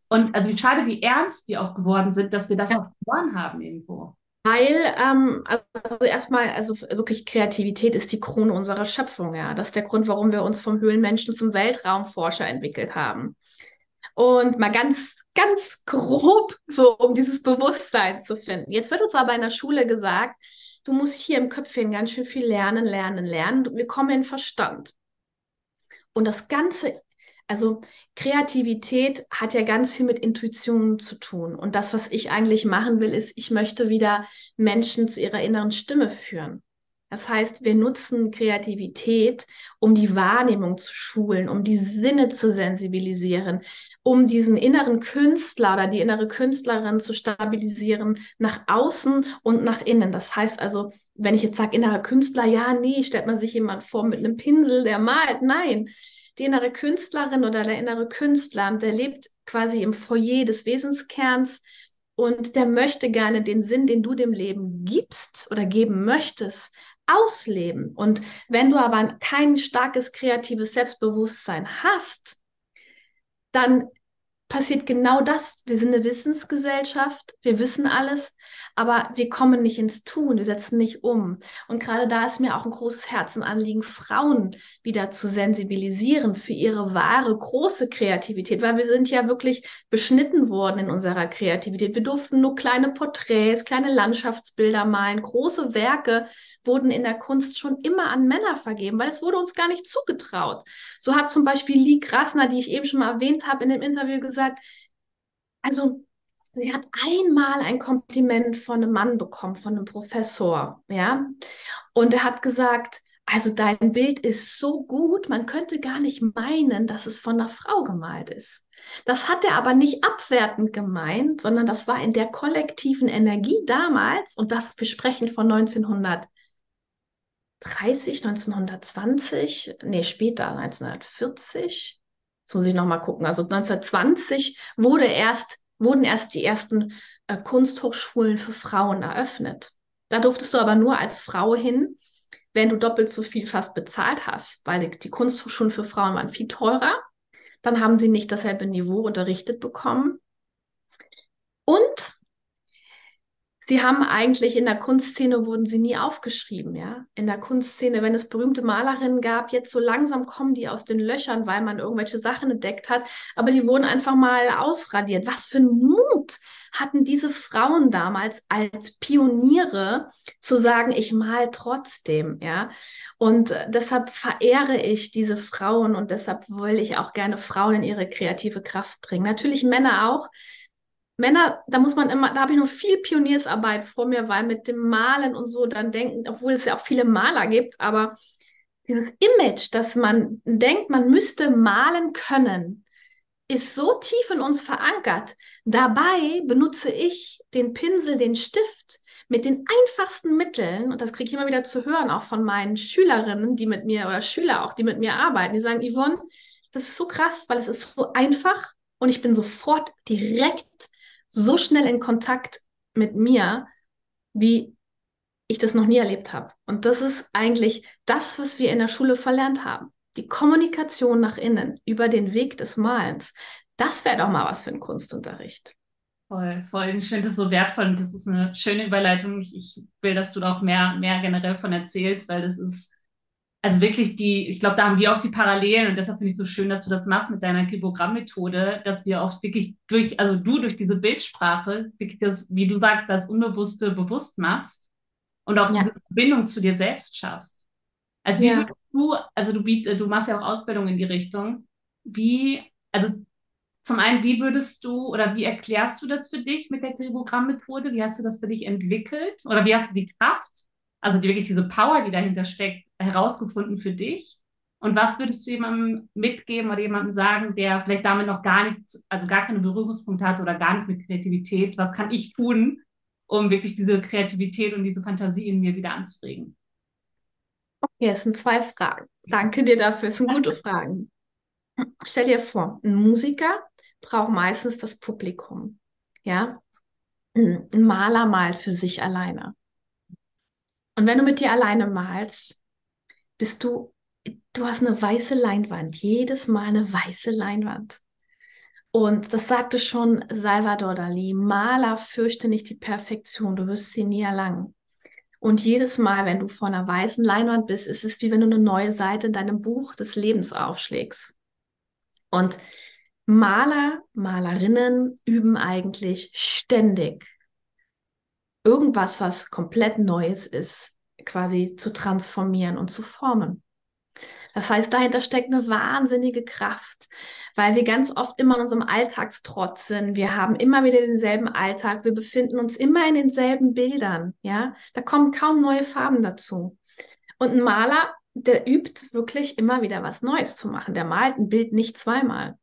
Speaker 2: Und also wie schade, wie ernst wir auch geworden sind, dass wir das ja. auch verloren haben irgendwo.
Speaker 3: Weil, ähm, also erstmal, also wirklich Kreativität ist die Krone unserer Schöpfung, ja. Das ist der Grund, warum wir uns vom Höhlenmenschen zum Weltraumforscher entwickelt haben. Und mal ganz, ganz grob, so um dieses Bewusstsein zu finden. Jetzt wird uns aber in der Schule gesagt, du musst hier im Köpfchen ganz schön viel lernen, lernen, lernen. Wir kommen in Verstand. Und das Ganze also Kreativität hat ja ganz viel mit Intuition zu tun. Und das, was ich eigentlich machen will, ist, ich möchte wieder Menschen zu ihrer inneren Stimme führen. Das heißt, wir nutzen Kreativität, um die Wahrnehmung zu schulen, um die Sinne zu sensibilisieren, um diesen inneren Künstler oder die innere Künstlerin zu stabilisieren nach außen und nach innen. Das heißt also, wenn ich jetzt sage innerer Künstler, ja, nee, stellt man sich jemand vor mit einem Pinsel, der malt. Nein, die innere Künstlerin oder der innere Künstler, der lebt quasi im Foyer des Wesenskerns und der möchte gerne den Sinn, den du dem Leben gibst oder geben möchtest, ausleben. Und wenn du aber kein starkes kreatives Selbstbewusstsein hast, dann passiert genau das. Wir sind eine Wissensgesellschaft, wir wissen alles, aber wir kommen nicht ins Tun, wir setzen nicht um. Und gerade da ist mir auch ein großes Herzenanliegen, Frauen wieder zu sensibilisieren für ihre wahre, große Kreativität, weil wir sind ja wirklich beschnitten worden in unserer Kreativität. Wir durften nur kleine Porträts, kleine Landschaftsbilder malen, große Werke wurden in der Kunst schon immer an Männer vergeben, weil es wurde uns gar nicht zugetraut. So hat zum Beispiel Lee Grasner, die ich eben schon mal erwähnt habe, in dem Interview gesagt, also sie hat einmal ein Kompliment von einem Mann bekommen, von einem Professor, ja, und er hat gesagt, also dein Bild ist so gut, man könnte gar nicht meinen, dass es von einer Frau gemalt ist. Das hat er aber nicht abwertend gemeint, sondern das war in der kollektiven Energie damals, und das, wir sprechen von 1900. 30, 1920, nee, später, 1940, Das muss ich nochmal gucken. Also 1920 wurde erst, wurden erst die ersten äh, Kunsthochschulen für Frauen eröffnet. Da durftest du aber nur als Frau hin, wenn du doppelt so viel fast bezahlt hast, weil die, die Kunsthochschulen für Frauen waren viel teurer. Dann haben sie nicht dasselbe Niveau unterrichtet bekommen. Und sie haben eigentlich in der Kunstszene wurden sie nie aufgeschrieben, ja. In der Kunstszene, wenn es berühmte Malerinnen gab, jetzt so langsam kommen die aus den Löchern, weil man irgendwelche Sachen entdeckt hat, aber die wurden einfach mal ausradiert. Was für ein Mut hatten diese Frauen damals als Pioniere zu sagen, ich mal trotzdem, ja. Und äh, deshalb verehre ich diese Frauen und deshalb will ich auch gerne Frauen in ihre kreative Kraft bringen. Natürlich Männer auch, Männer, da muss man immer, da habe ich noch viel Pioniersarbeit vor mir, weil mit dem Malen und so dann denken, obwohl es ja auch viele Maler gibt, aber dieses Image, dass man denkt, man müsste malen können, ist so tief in uns verankert. Dabei benutze ich den Pinsel, den Stift mit den einfachsten Mitteln, und das kriege ich immer wieder zu hören, auch von meinen Schülerinnen, die mit mir oder Schüler auch, die mit mir arbeiten, die sagen, Yvonne, das ist so krass, weil es ist so einfach und ich bin sofort direkt so schnell in Kontakt mit mir, wie ich das noch nie erlebt habe. Und das ist eigentlich das, was wir in der Schule verlernt haben. Die Kommunikation nach innen über den Weg des Malens. Das wäre doch mal was für einen Kunstunterricht.
Speaker 2: Voll, voll. Ich finde das so wertvoll und das ist eine schöne Überleitung. Ich, will, dass du da auch mehr, mehr generell von erzählst, weil das ist also wirklich die, ich glaube, da haben wir auch die Parallelen und deshalb finde ich es so schön, dass du das machst mit deiner Kibogramm-Methode, dass wir auch wirklich durch, also du durch diese Bildsprache, wirklich das, wie du sagst, das Unbewusste bewusst machst und auch ja. diese Verbindung zu dir selbst schaffst. Also wie ja. du, also du bietest, du machst ja auch Ausbildung in die Richtung. Wie, also zum einen, wie würdest du oder wie erklärst du das für dich mit der Kibogramm-Methode? Wie hast du das für dich entwickelt? Oder wie hast du die Kraft, also die, wirklich diese Power, die dahinter steckt, herausgefunden für dich? Und was würdest du jemandem mitgeben oder jemandem sagen, der vielleicht damit noch gar nichts, also gar keine Berührungspunkte hat oder gar nicht mit Kreativität? Was kann ich tun, um wirklich diese Kreativität und diese Fantasie in mir wieder anzuregen?
Speaker 3: Okay, es sind zwei Fragen. Danke dir dafür. Es sind gute Fragen. Stell dir vor, ein Musiker braucht meistens das Publikum. Ja, ein Maler malt für sich alleine. Und wenn du mit dir alleine malst, bist du, du hast eine weiße Leinwand, jedes Mal eine weiße Leinwand. Und das sagte schon Salvador Dali, Maler fürchte nicht die Perfektion, du wirst sie nie erlangen. Und jedes Mal, wenn du vor einer weißen Leinwand bist, ist es wie wenn du eine neue Seite in deinem Buch des Lebens aufschlägst. Und Maler, Malerinnen üben eigentlich ständig irgendwas, was komplett Neues ist, quasi zu transformieren und zu formen. Das heißt, dahinter steckt eine wahnsinnige Kraft, weil wir ganz oft immer in unserem Alltagstrotz sind. Wir haben immer wieder denselben Alltag. Wir befinden uns immer in denselben Bildern. Ja, da kommen kaum neue Farben dazu. Und ein Maler, der übt wirklich immer wieder was Neues zu machen. Der malt ein Bild nicht zweimal.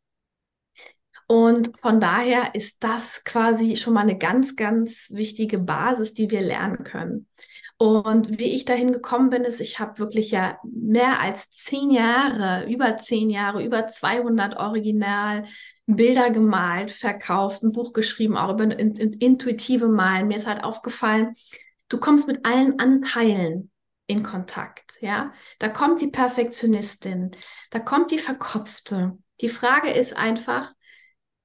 Speaker 3: Und von daher ist das quasi schon mal eine ganz, ganz wichtige Basis, die wir lernen können. Und wie ich dahin gekommen bin, ist, ich habe wirklich ja mehr als zehn Jahre, über zehn Jahre, über 200 Original Bilder gemalt, verkauft, ein Buch geschrieben, auch über in, in, intuitive Malen. Mir ist halt aufgefallen, du kommst mit allen Anteilen in Kontakt, ja. Da kommt die Perfektionistin, da kommt die Verkopfte. Die Frage ist einfach,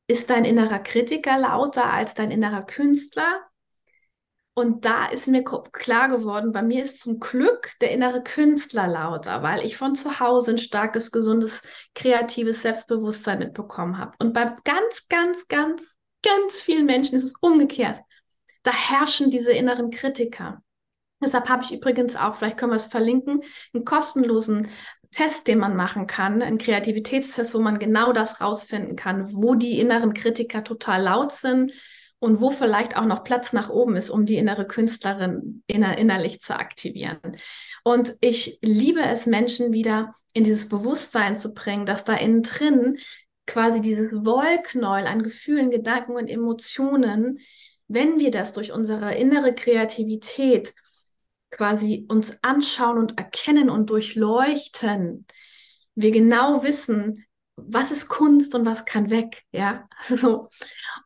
Speaker 3: ist dein innerer Kritiker lauter als dein innerer Künstler? Und da ist mir klar geworden, bei mir ist zum Glück der innere Künstler lauter, weil ich von zu Hause ein starkes, gesundes, kreatives Selbstbewusstsein mitbekommen habe. Und bei ganz, ganz, ganz, ganz vielen Menschen ist es umgekehrt. Da herrschen diese inneren Kritiker. Deshalb habe ich übrigens auch, vielleicht können wir es verlinken, einen kostenlosen Test, den man machen kann, ein Kreativitätstest, wo man genau das rausfinden kann, wo die inneren Kritiker total laut sind und wo vielleicht auch noch Platz nach oben ist, um die innere Künstlerin inner innerlich zu aktivieren. Und ich liebe es, Menschen wieder in dieses Bewusstsein zu bringen, dass da innen drin quasi dieses Wollknäuel an Gefühlen, Gedanken und Emotionen, wenn wir das durch unsere innere Kreativität quasi uns anschauen und erkennen und durchleuchten, wir genau wissen, was ist Kunst und was kann weg, ja, so.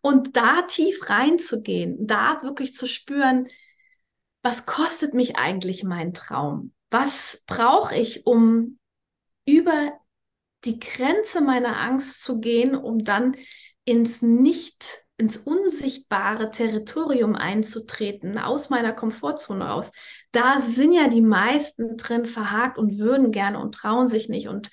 Speaker 3: Und da tief reinzugehen, da wirklich zu spüren, was kostet mich eigentlich mein Traum? Was brauche ich, um über die Grenze meiner Angst zu gehen, um dann ins nicht, ins unsichtbare Territorium einzutreten, aus meiner Komfortzone raus. Da sind ja die meisten drin verhakt und würden gerne und trauen sich nicht und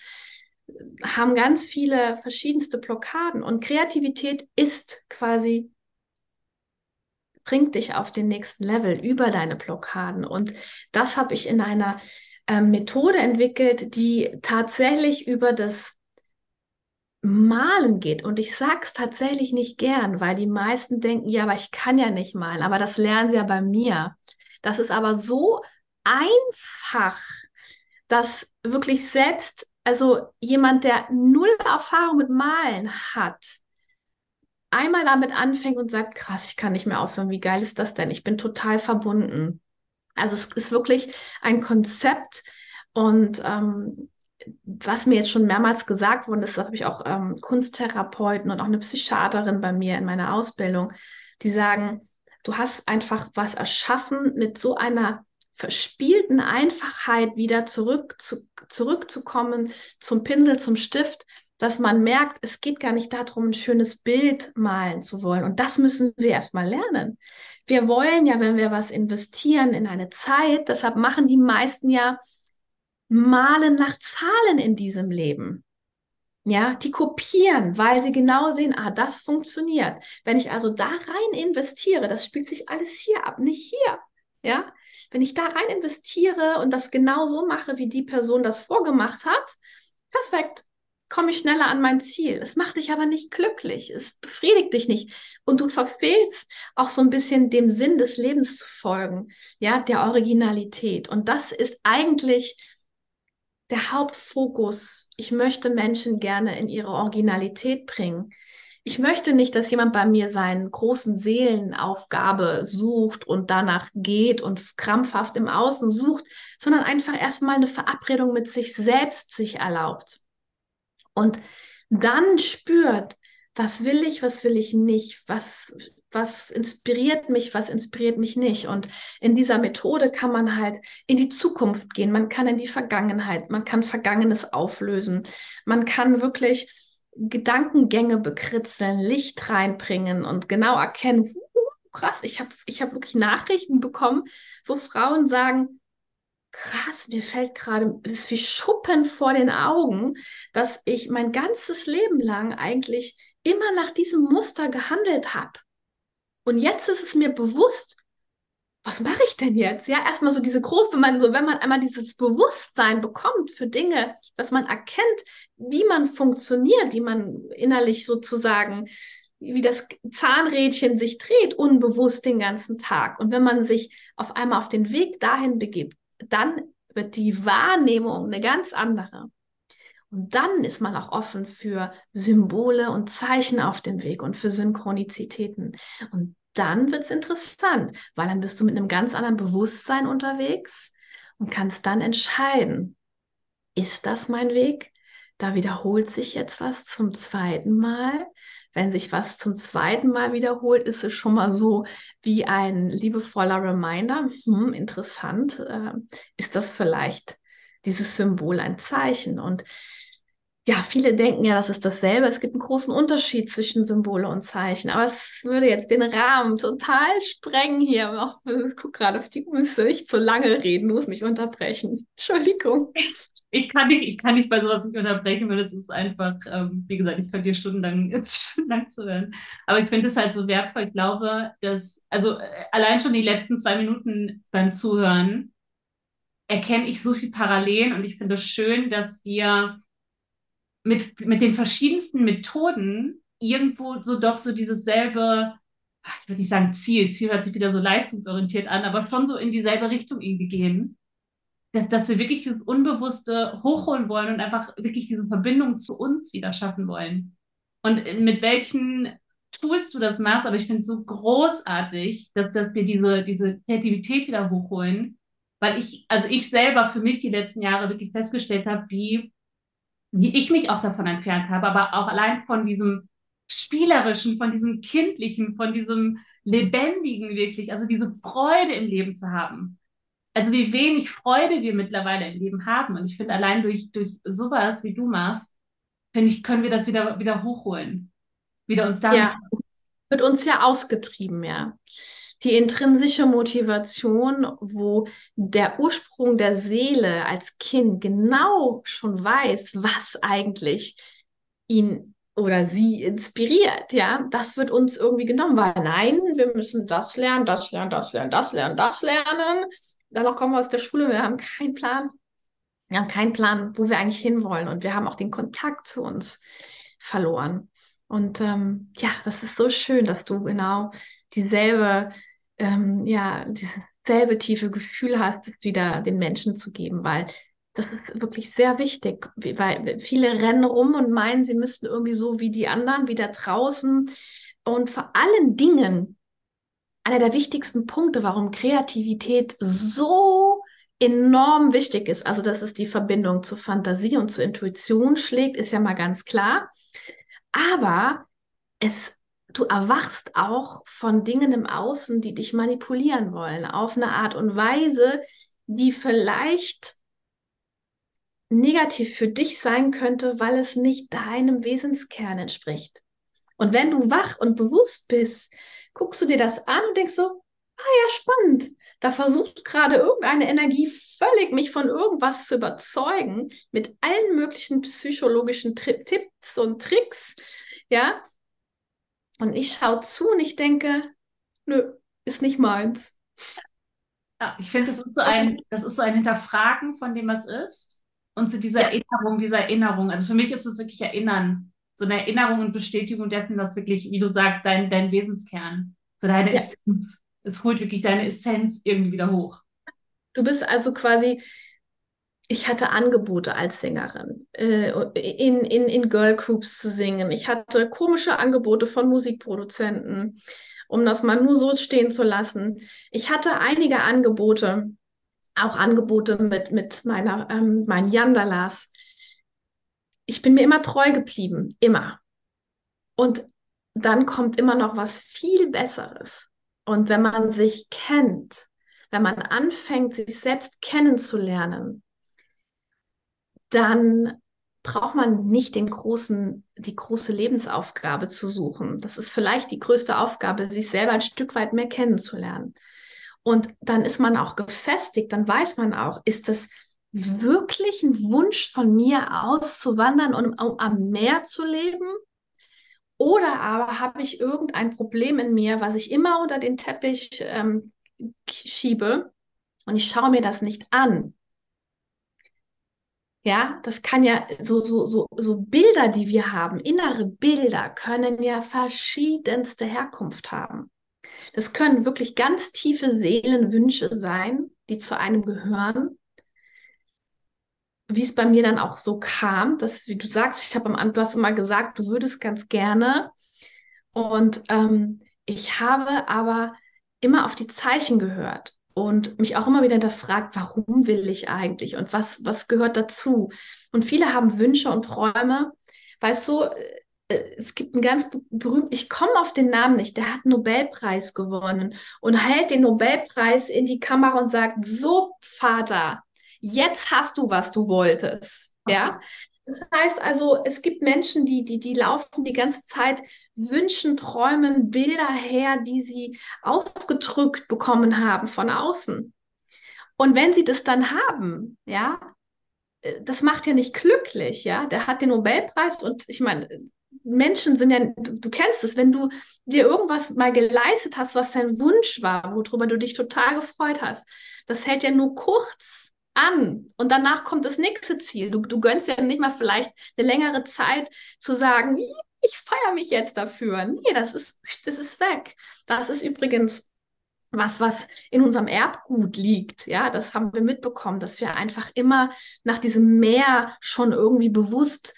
Speaker 3: haben ganz viele verschiedenste Blockaden. Und Kreativität ist quasi, bringt dich auf den nächsten Level über deine Blockaden. Und das habe ich in einer äh, Methode entwickelt, die tatsächlich über das Malen geht. Und ich sage es tatsächlich nicht gern, weil die meisten denken, ja, aber ich kann ja nicht malen. Aber das lernen sie ja bei mir. Das ist aber so einfach, dass wirklich selbst also jemand, der null Erfahrung mit Malen hat, einmal damit anfängt und sagt, krass, ich kann nicht mehr aufhören, wie geil ist das denn? Ich bin total verbunden. Also es ist wirklich ein Konzept und ähm, was mir jetzt schon mehrmals gesagt wurde, das habe ich auch ähm, Kunsttherapeuten und auch eine Psychiaterin bei mir in meiner Ausbildung, die sagen, du hast einfach was erschaffen mit so einer verspielten Einfachheit wieder zurück zu, zurückzukommen zum Pinsel, zum Stift, dass man merkt, es geht gar nicht darum, ein schönes Bild malen zu wollen. Und das müssen wir erstmal lernen. Wir wollen ja, wenn wir was investieren in eine Zeit, deshalb machen die meisten ja Malen nach Zahlen in diesem Leben. Ja, die kopieren, weil sie genau sehen, ah, das funktioniert. Wenn ich also da rein investiere, das spielt sich alles hier ab, nicht hier. Ja, wenn ich da rein investiere und das genau so mache, wie die Person das vorgemacht hat, perfekt, komme ich schneller an mein Ziel. Es macht dich aber nicht glücklich, es befriedigt dich nicht und du verfehlst auch so ein bisschen dem Sinn des Lebens zu folgen, ja, der Originalität. Und das ist eigentlich der Hauptfokus. Ich möchte Menschen gerne in ihre Originalität bringen ich möchte nicht, dass jemand bei mir seinen großen Seelenaufgabe sucht und danach geht und krampfhaft im Außen sucht, sondern einfach erstmal eine Verabredung mit sich selbst sich erlaubt. Und dann spürt, was will ich, was will ich nicht, was, was inspiriert mich, was inspiriert mich nicht. Und in dieser Methode kann man halt in die Zukunft gehen, man kann in die Vergangenheit, man kann Vergangenes auflösen, man kann wirklich Gedankengänge bekritzeln, Licht reinbringen und genau erkennen, krass, ich habe ich hab wirklich Nachrichten bekommen, wo Frauen sagen, krass, mir fällt gerade, es ist wie Schuppen vor den Augen, dass ich mein ganzes Leben lang eigentlich immer nach diesem Muster gehandelt habe. Und jetzt ist es mir bewusst, was mache ich denn jetzt? Ja, erstmal so diese groß, wenn man so, wenn man einmal dieses Bewusstsein bekommt für Dinge, dass man erkennt, wie man funktioniert, wie man innerlich sozusagen, wie das Zahnrädchen sich dreht, unbewusst den ganzen Tag. Und wenn man sich auf einmal auf den Weg dahin begibt, dann wird die Wahrnehmung eine ganz andere. Und dann ist man auch offen für Symbole und Zeichen auf dem Weg und für Synchronizitäten. Und dann wird es interessant, weil dann bist du mit einem ganz anderen Bewusstsein unterwegs und kannst dann entscheiden, ist das mein Weg? Da wiederholt sich jetzt was zum zweiten Mal. Wenn sich was zum zweiten Mal wiederholt, ist es schon mal so wie ein liebevoller Reminder. Hm, interessant. Äh, ist das vielleicht dieses Symbol ein Zeichen? Und ja, viele denken ja, das ist dasselbe. Es gibt einen großen Unterschied zwischen Symbole und Zeichen. Aber es würde jetzt den Rahmen total sprengen hier. Ich gucke gerade auf die Uhr, ich zu lange reden, muss mich unterbrechen. Entschuldigung.
Speaker 2: Ich kann nicht, ich kann nicht bei sowas nicht unterbrechen, weil es ist einfach, ähm, wie gesagt, ich könnte dir stundenlang, jetzt stundenlang zuhören. Aber ich finde es halt so wertvoll. Ich glaube, dass, also äh, allein schon die letzten zwei Minuten beim Zuhören erkenne ich so viel Parallelen und ich finde es schön, dass wir mit, mit den verschiedensten Methoden irgendwo so doch so dieses selbe, ich würde nicht sagen Ziel, Ziel hört sich wieder so leistungsorientiert an, aber schon so in dieselbe Richtung irgendwie gehen. Dass, dass wir wirklich das Unbewusste hochholen wollen und einfach wirklich diese Verbindung zu uns wieder schaffen wollen. Und mit welchen Tools du das machst, aber ich finde es so großartig, dass, dass wir diese, diese Kreativität wieder hochholen, weil ich, also ich selber für mich die letzten Jahre wirklich festgestellt habe, wie wie ich mich auch davon entfernt habe, aber auch allein von diesem spielerischen, von diesem kindlichen, von diesem lebendigen wirklich, also diese Freude im Leben zu haben. Also wie wenig Freude wir mittlerweile im Leben haben. Und ich finde, allein durch, durch sowas, wie du machst, finde ich, können wir das wieder, wieder hochholen. Wieder uns damit.
Speaker 3: Ja, wird uns ja ausgetrieben, ja. Die intrinsische Motivation, wo der Ursprung der Seele als Kind genau schon weiß, was eigentlich ihn oder sie inspiriert, ja, das wird uns irgendwie genommen, weil nein, wir müssen das lernen, das lernen, das lernen, das lernen, das lernen. Danach kommen wir aus der Schule, wir haben keinen Plan. Wir haben keinen Plan, wo wir eigentlich hinwollen und wir haben auch den Kontakt zu uns verloren. Und ähm, ja, das ist so schön, dass du genau dieselbe, ähm, ja, dieses selbe tiefe Gefühl hast, es wieder den Menschen zu geben, weil das ist wirklich sehr wichtig, weil viele rennen rum und meinen, sie müssten irgendwie so wie die anderen wieder draußen. Und vor allen Dingen, einer der wichtigsten Punkte, warum Kreativität so enorm wichtig ist, also dass es die Verbindung zur Fantasie und zur Intuition schlägt, ist ja mal ganz klar. Aber es, du erwachst auch von Dingen im Außen, die dich manipulieren wollen, auf eine Art und Weise, die vielleicht negativ für dich sein könnte, weil es nicht deinem Wesenskern entspricht. Und wenn du wach und bewusst bist, guckst du dir das an und denkst so, ah ja, spannend. Da versucht gerade irgendeine Energie völlig mich von irgendwas zu überzeugen, mit allen möglichen psychologischen Tri Tipps und Tricks, ja. Und ich schaue zu und ich denke, nö, ist nicht meins.
Speaker 2: Ja, ich finde, das ist so ein, das ist so ein Hinterfragen von dem, was ist. Und zu dieser ja. Erinnerung, dieser Erinnerung. Also für mich ist es wirklich Erinnern. So eine Erinnerung und Bestätigung dessen, dass wirklich, wie du sagst, dein, dein Wesenskern, so deine ja. Essenz es holt wirklich deine Essenz irgendwie wieder hoch.
Speaker 3: Du bist also quasi, ich hatte Angebote als Sängerin, äh, in, in, in Girl Groups zu singen. Ich hatte komische Angebote von Musikproduzenten, um das mal nur so stehen zu lassen. Ich hatte einige Angebote, auch Angebote mit, mit meiner, ähm, meinen Yandalas. Ich bin mir immer treu geblieben, immer. Und dann kommt immer noch was viel Besseres. Und wenn man sich kennt, wenn man anfängt, sich selbst kennenzulernen, dann braucht man nicht den großen, die große Lebensaufgabe zu suchen. Das ist vielleicht die größte Aufgabe, sich selber ein Stück weit mehr kennenzulernen. Und dann ist man auch gefestigt, dann weiß man auch, ist das wirklich ein Wunsch von mir auszuwandern und um am Meer zu leben? Oder aber habe ich irgendein Problem in mir, was ich immer unter den Teppich ähm, schiebe und ich schaue mir das nicht an. Ja, das kann ja so, so, so, so Bilder, die wir haben, innere Bilder können ja verschiedenste Herkunft haben. Das können wirklich ganz tiefe Seelenwünsche sein, die zu einem gehören wie es bei mir dann auch so kam, dass, wie du sagst, ich habe am Anfang, du hast immer gesagt, du würdest ganz gerne. Und ähm, ich habe aber immer auf die Zeichen gehört und mich auch immer wieder hinterfragt, warum will ich eigentlich und was, was gehört dazu? Und viele haben Wünsche und Träume. Weißt du, äh, es gibt einen ganz berühmten, ich komme auf den Namen nicht, der hat einen Nobelpreis gewonnen und hält den Nobelpreis in die Kamera und sagt, so Vater, jetzt hast du, was du wolltest. Ja. Das heißt also, es gibt Menschen, die, die, die laufen die ganze Zeit, wünschen, träumen Bilder her, die sie aufgedrückt bekommen haben von außen. Und wenn sie das dann haben, ja, äh, das macht ja nicht glücklich, ja. Der hat den Nobelpreis und ich meine, Menschen sind ja, du kennst es, wenn du dir irgendwas mal geleistet hast, was dein Wunsch war, worüber du dich total gefreut hast, das hält ja nur kurz an und danach kommt das nächste Ziel. Du, du gönnst ja nicht mal vielleicht eine längere Zeit zu sagen, ich feiere mich jetzt dafür. Nee, das ist, das ist weg. Das ist übrigens was, was in unserem Erbgut liegt. Ja, das haben wir mitbekommen, dass wir einfach immer nach diesem Meer schon irgendwie bewusst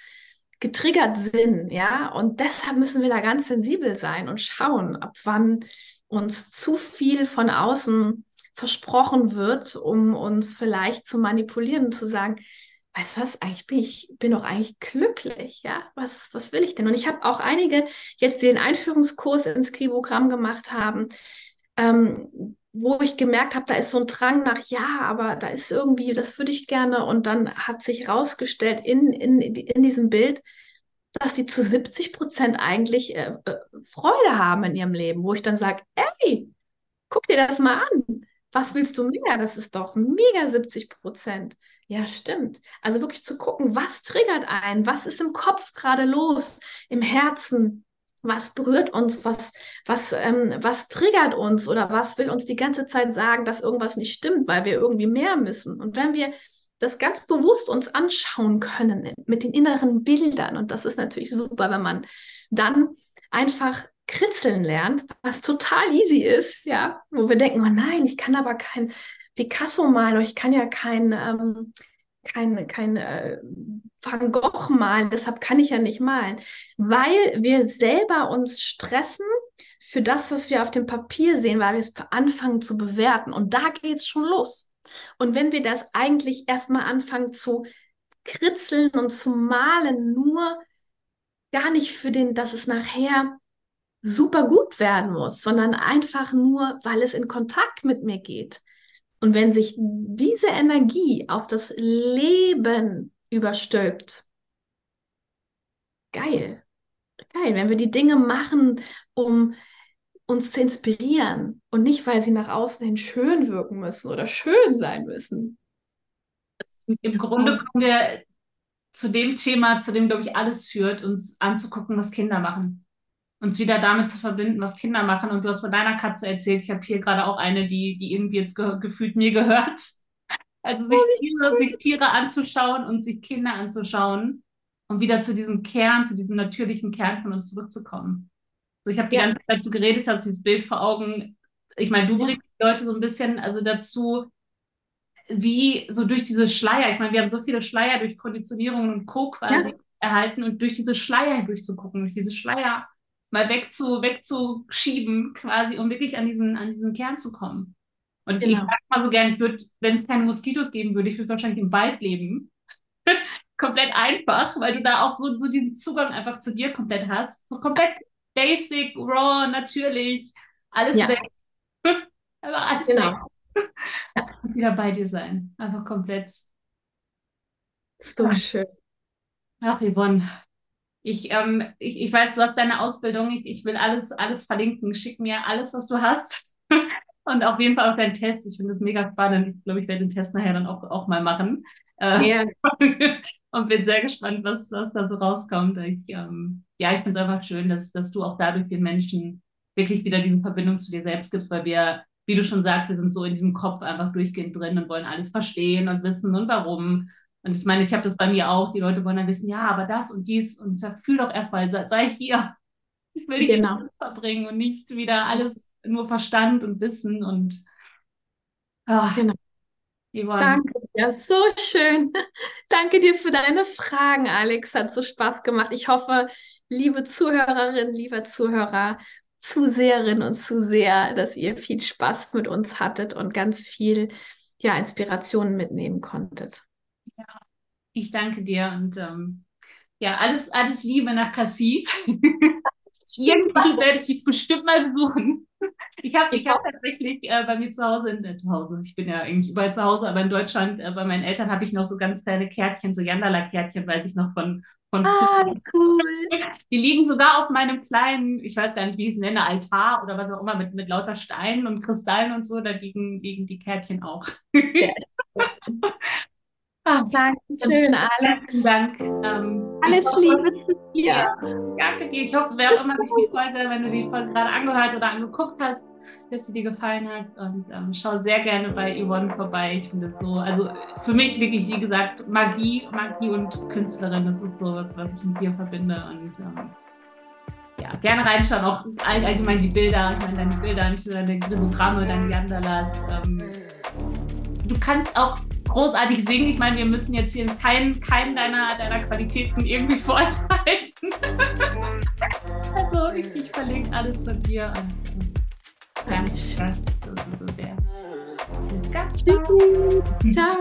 Speaker 3: getriggert sind. Ja, und deshalb müssen wir da ganz sensibel sein und schauen, ab wann uns zu viel von außen versprochen wird, um uns vielleicht zu manipulieren und zu sagen, weißt du was, eigentlich bin ich bin doch eigentlich glücklich, ja? Was, was will ich denn? Und ich habe auch einige jetzt, die den Einführungskurs ins Kribogramm gemacht haben, ähm, wo ich gemerkt habe, da ist so ein Drang nach, ja, aber da ist irgendwie, das würde ich gerne. Und dann hat sich rausgestellt in, in, in diesem Bild, dass sie zu 70 Prozent eigentlich äh, äh, Freude haben in ihrem Leben, wo ich dann sage, ey, guck dir das mal an. Was willst du mehr? Das ist doch mega 70 Prozent. Ja, stimmt. Also wirklich zu gucken, was triggert einen? Was ist im Kopf gerade los? Im Herzen? Was berührt uns? Was, was, ähm, was triggert uns? Oder was will uns die ganze Zeit sagen, dass irgendwas nicht stimmt, weil wir irgendwie mehr müssen? Und wenn wir das ganz bewusst uns anschauen können mit den inneren Bildern, und das ist natürlich super, wenn man dann einfach kritzeln lernt, was total easy ist, ja, wo wir denken, oh nein, ich kann aber kein Picasso malen oder ich kann ja kein, ähm, kein, kein äh, Van Gogh malen, deshalb kann ich ja nicht malen, weil wir selber uns stressen für das, was wir auf dem Papier sehen, weil wir es anfangen zu bewerten. Und da geht es schon los. Und wenn wir das eigentlich erstmal anfangen zu kritzeln und zu malen, nur gar nicht für den, dass es nachher super gut werden muss, sondern einfach nur, weil es in Kontakt mit mir geht. Und wenn sich diese Energie auf das Leben überstülpt, geil, geil, wenn wir die Dinge machen, um uns zu inspirieren und nicht, weil sie nach außen hin schön wirken müssen oder schön sein müssen.
Speaker 2: Im Grunde kommen wir zu dem Thema, zu dem, glaube ich, alles führt, uns anzugucken, was Kinder machen uns wieder damit zu verbinden, was Kinder machen. Und du hast von deiner Katze erzählt. Ich habe hier gerade auch eine, die, die irgendwie jetzt ge gefühlt mir gehört. Also sich Tiere, sich Tiere anzuschauen und sich Kinder anzuschauen, um wieder zu diesem Kern, zu diesem natürlichen Kern von uns zurückzukommen. So, ich habe die ja. ganze Zeit so geredet, hast dieses Bild vor Augen. Ich meine, du bringst die Leute so ein bisschen also dazu, wie so durch diese Schleier, ich meine, wir haben so viele Schleier durch Konditionierungen und Co. quasi ja. erhalten und durch diese Schleier durchzugucken, durch diese Schleier mal wegzu, wegzuschieben, quasi, um wirklich an diesen, an diesen Kern zu kommen. Und genau. ich sage mal so gerne, ich würde, wenn es keine Moskitos geben würde, ich würde wahrscheinlich im Wald leben. komplett einfach, weil du da auch so, so diesen Zugang einfach zu dir komplett hast. So komplett basic, raw, natürlich, alles ja. weg. Aber alles genau. weg. Und wieder bei dir sein. Einfach komplett.
Speaker 3: So ja. schön.
Speaker 2: Ach, Yvonne, ich, ähm, ich, ich weiß, du hast deine Ausbildung. Ich, ich will alles, alles verlinken. Schick mir alles, was du hast. Und auf jeden Fall auch deinen Test. Ich finde das mega spannend. Ich glaube, ich werde den Test nachher dann auch, auch mal machen. Äh, ja. und bin sehr gespannt, was, was da so rauskommt. Ich, ähm, ja, ich finde es einfach schön, dass, dass du auch dadurch den Menschen wirklich wieder diese Verbindung zu dir selbst gibst, weil wir, wie du schon sagst, wir sind so in diesem Kopf einfach durchgehend drin und wollen alles verstehen und wissen und warum. Und ich meine, ich habe das bei mir auch. Die Leute wollen dann wissen, ja, aber das und dies. Und ich sage, fühl doch erstmal, sei, sei hier. Ich will dich genau. verbringen und nicht wieder alles nur Verstand und Wissen und
Speaker 3: oh, genau. Danke dir, so schön. Danke dir für deine Fragen, Alex. Hat so Spaß gemacht. Ich hoffe, liebe Zuhörerinnen, lieber Zuhörer, Zuseherinnen und Zuseher, dass ihr viel Spaß mit uns hattet und ganz viel ja, Inspirationen mitnehmen konntet.
Speaker 2: Ich danke dir und ähm, ja, alles, alles Liebe nach Cassis. Irgendwann werde ich dich bestimmt mal besuchen. Ich habe ich hab tatsächlich äh, bei mir zu Hause, in, äh, zu Hause, ich bin ja eigentlich überall zu Hause, aber in Deutschland, äh, bei meinen Eltern habe ich noch so ganz kleine Kärtchen, so Jandala-Kärtchen, weiß ich noch von, von
Speaker 3: Ah, cool.
Speaker 2: Die liegen sogar auf meinem kleinen, ich weiß gar nicht, wie ich es nenne, Altar oder was auch immer, mit, mit lauter Steinen und Kristallen und so, da liegen, liegen die Kärtchen auch. Ja.
Speaker 3: Ach, Dankeschön, Alex.
Speaker 2: Dank. Ähm,
Speaker 3: Alles hoffe, Liebe zu dir.
Speaker 2: Danke dir. Ich hoffe, wer auch immer sich die Folge, wenn du die Folge gerade angehört oder angeguckt hast, dass sie dir gefallen hat. Und ähm, schau sehr gerne bei Yvonne vorbei. Ich finde es so, also für mich wirklich, wie gesagt, Magie, Magie und Künstlerin, das ist so was, was ich mit dir verbinde. Und ähm, ja, gerne reinschauen, auch allgemein die Bilder. Ich meine, deine Bilder, nicht nur deine Grimogramme, deine Yandalas. Ähm, du kannst auch großartig singen. Ich meine, wir müssen jetzt hier keinen kein deiner, deiner Qualitäten irgendwie vorenthalten. also ich, ich verlinke alles von dir. Und, ja, das ist so sehr. Bis ganz bald.
Speaker 3: Ciao.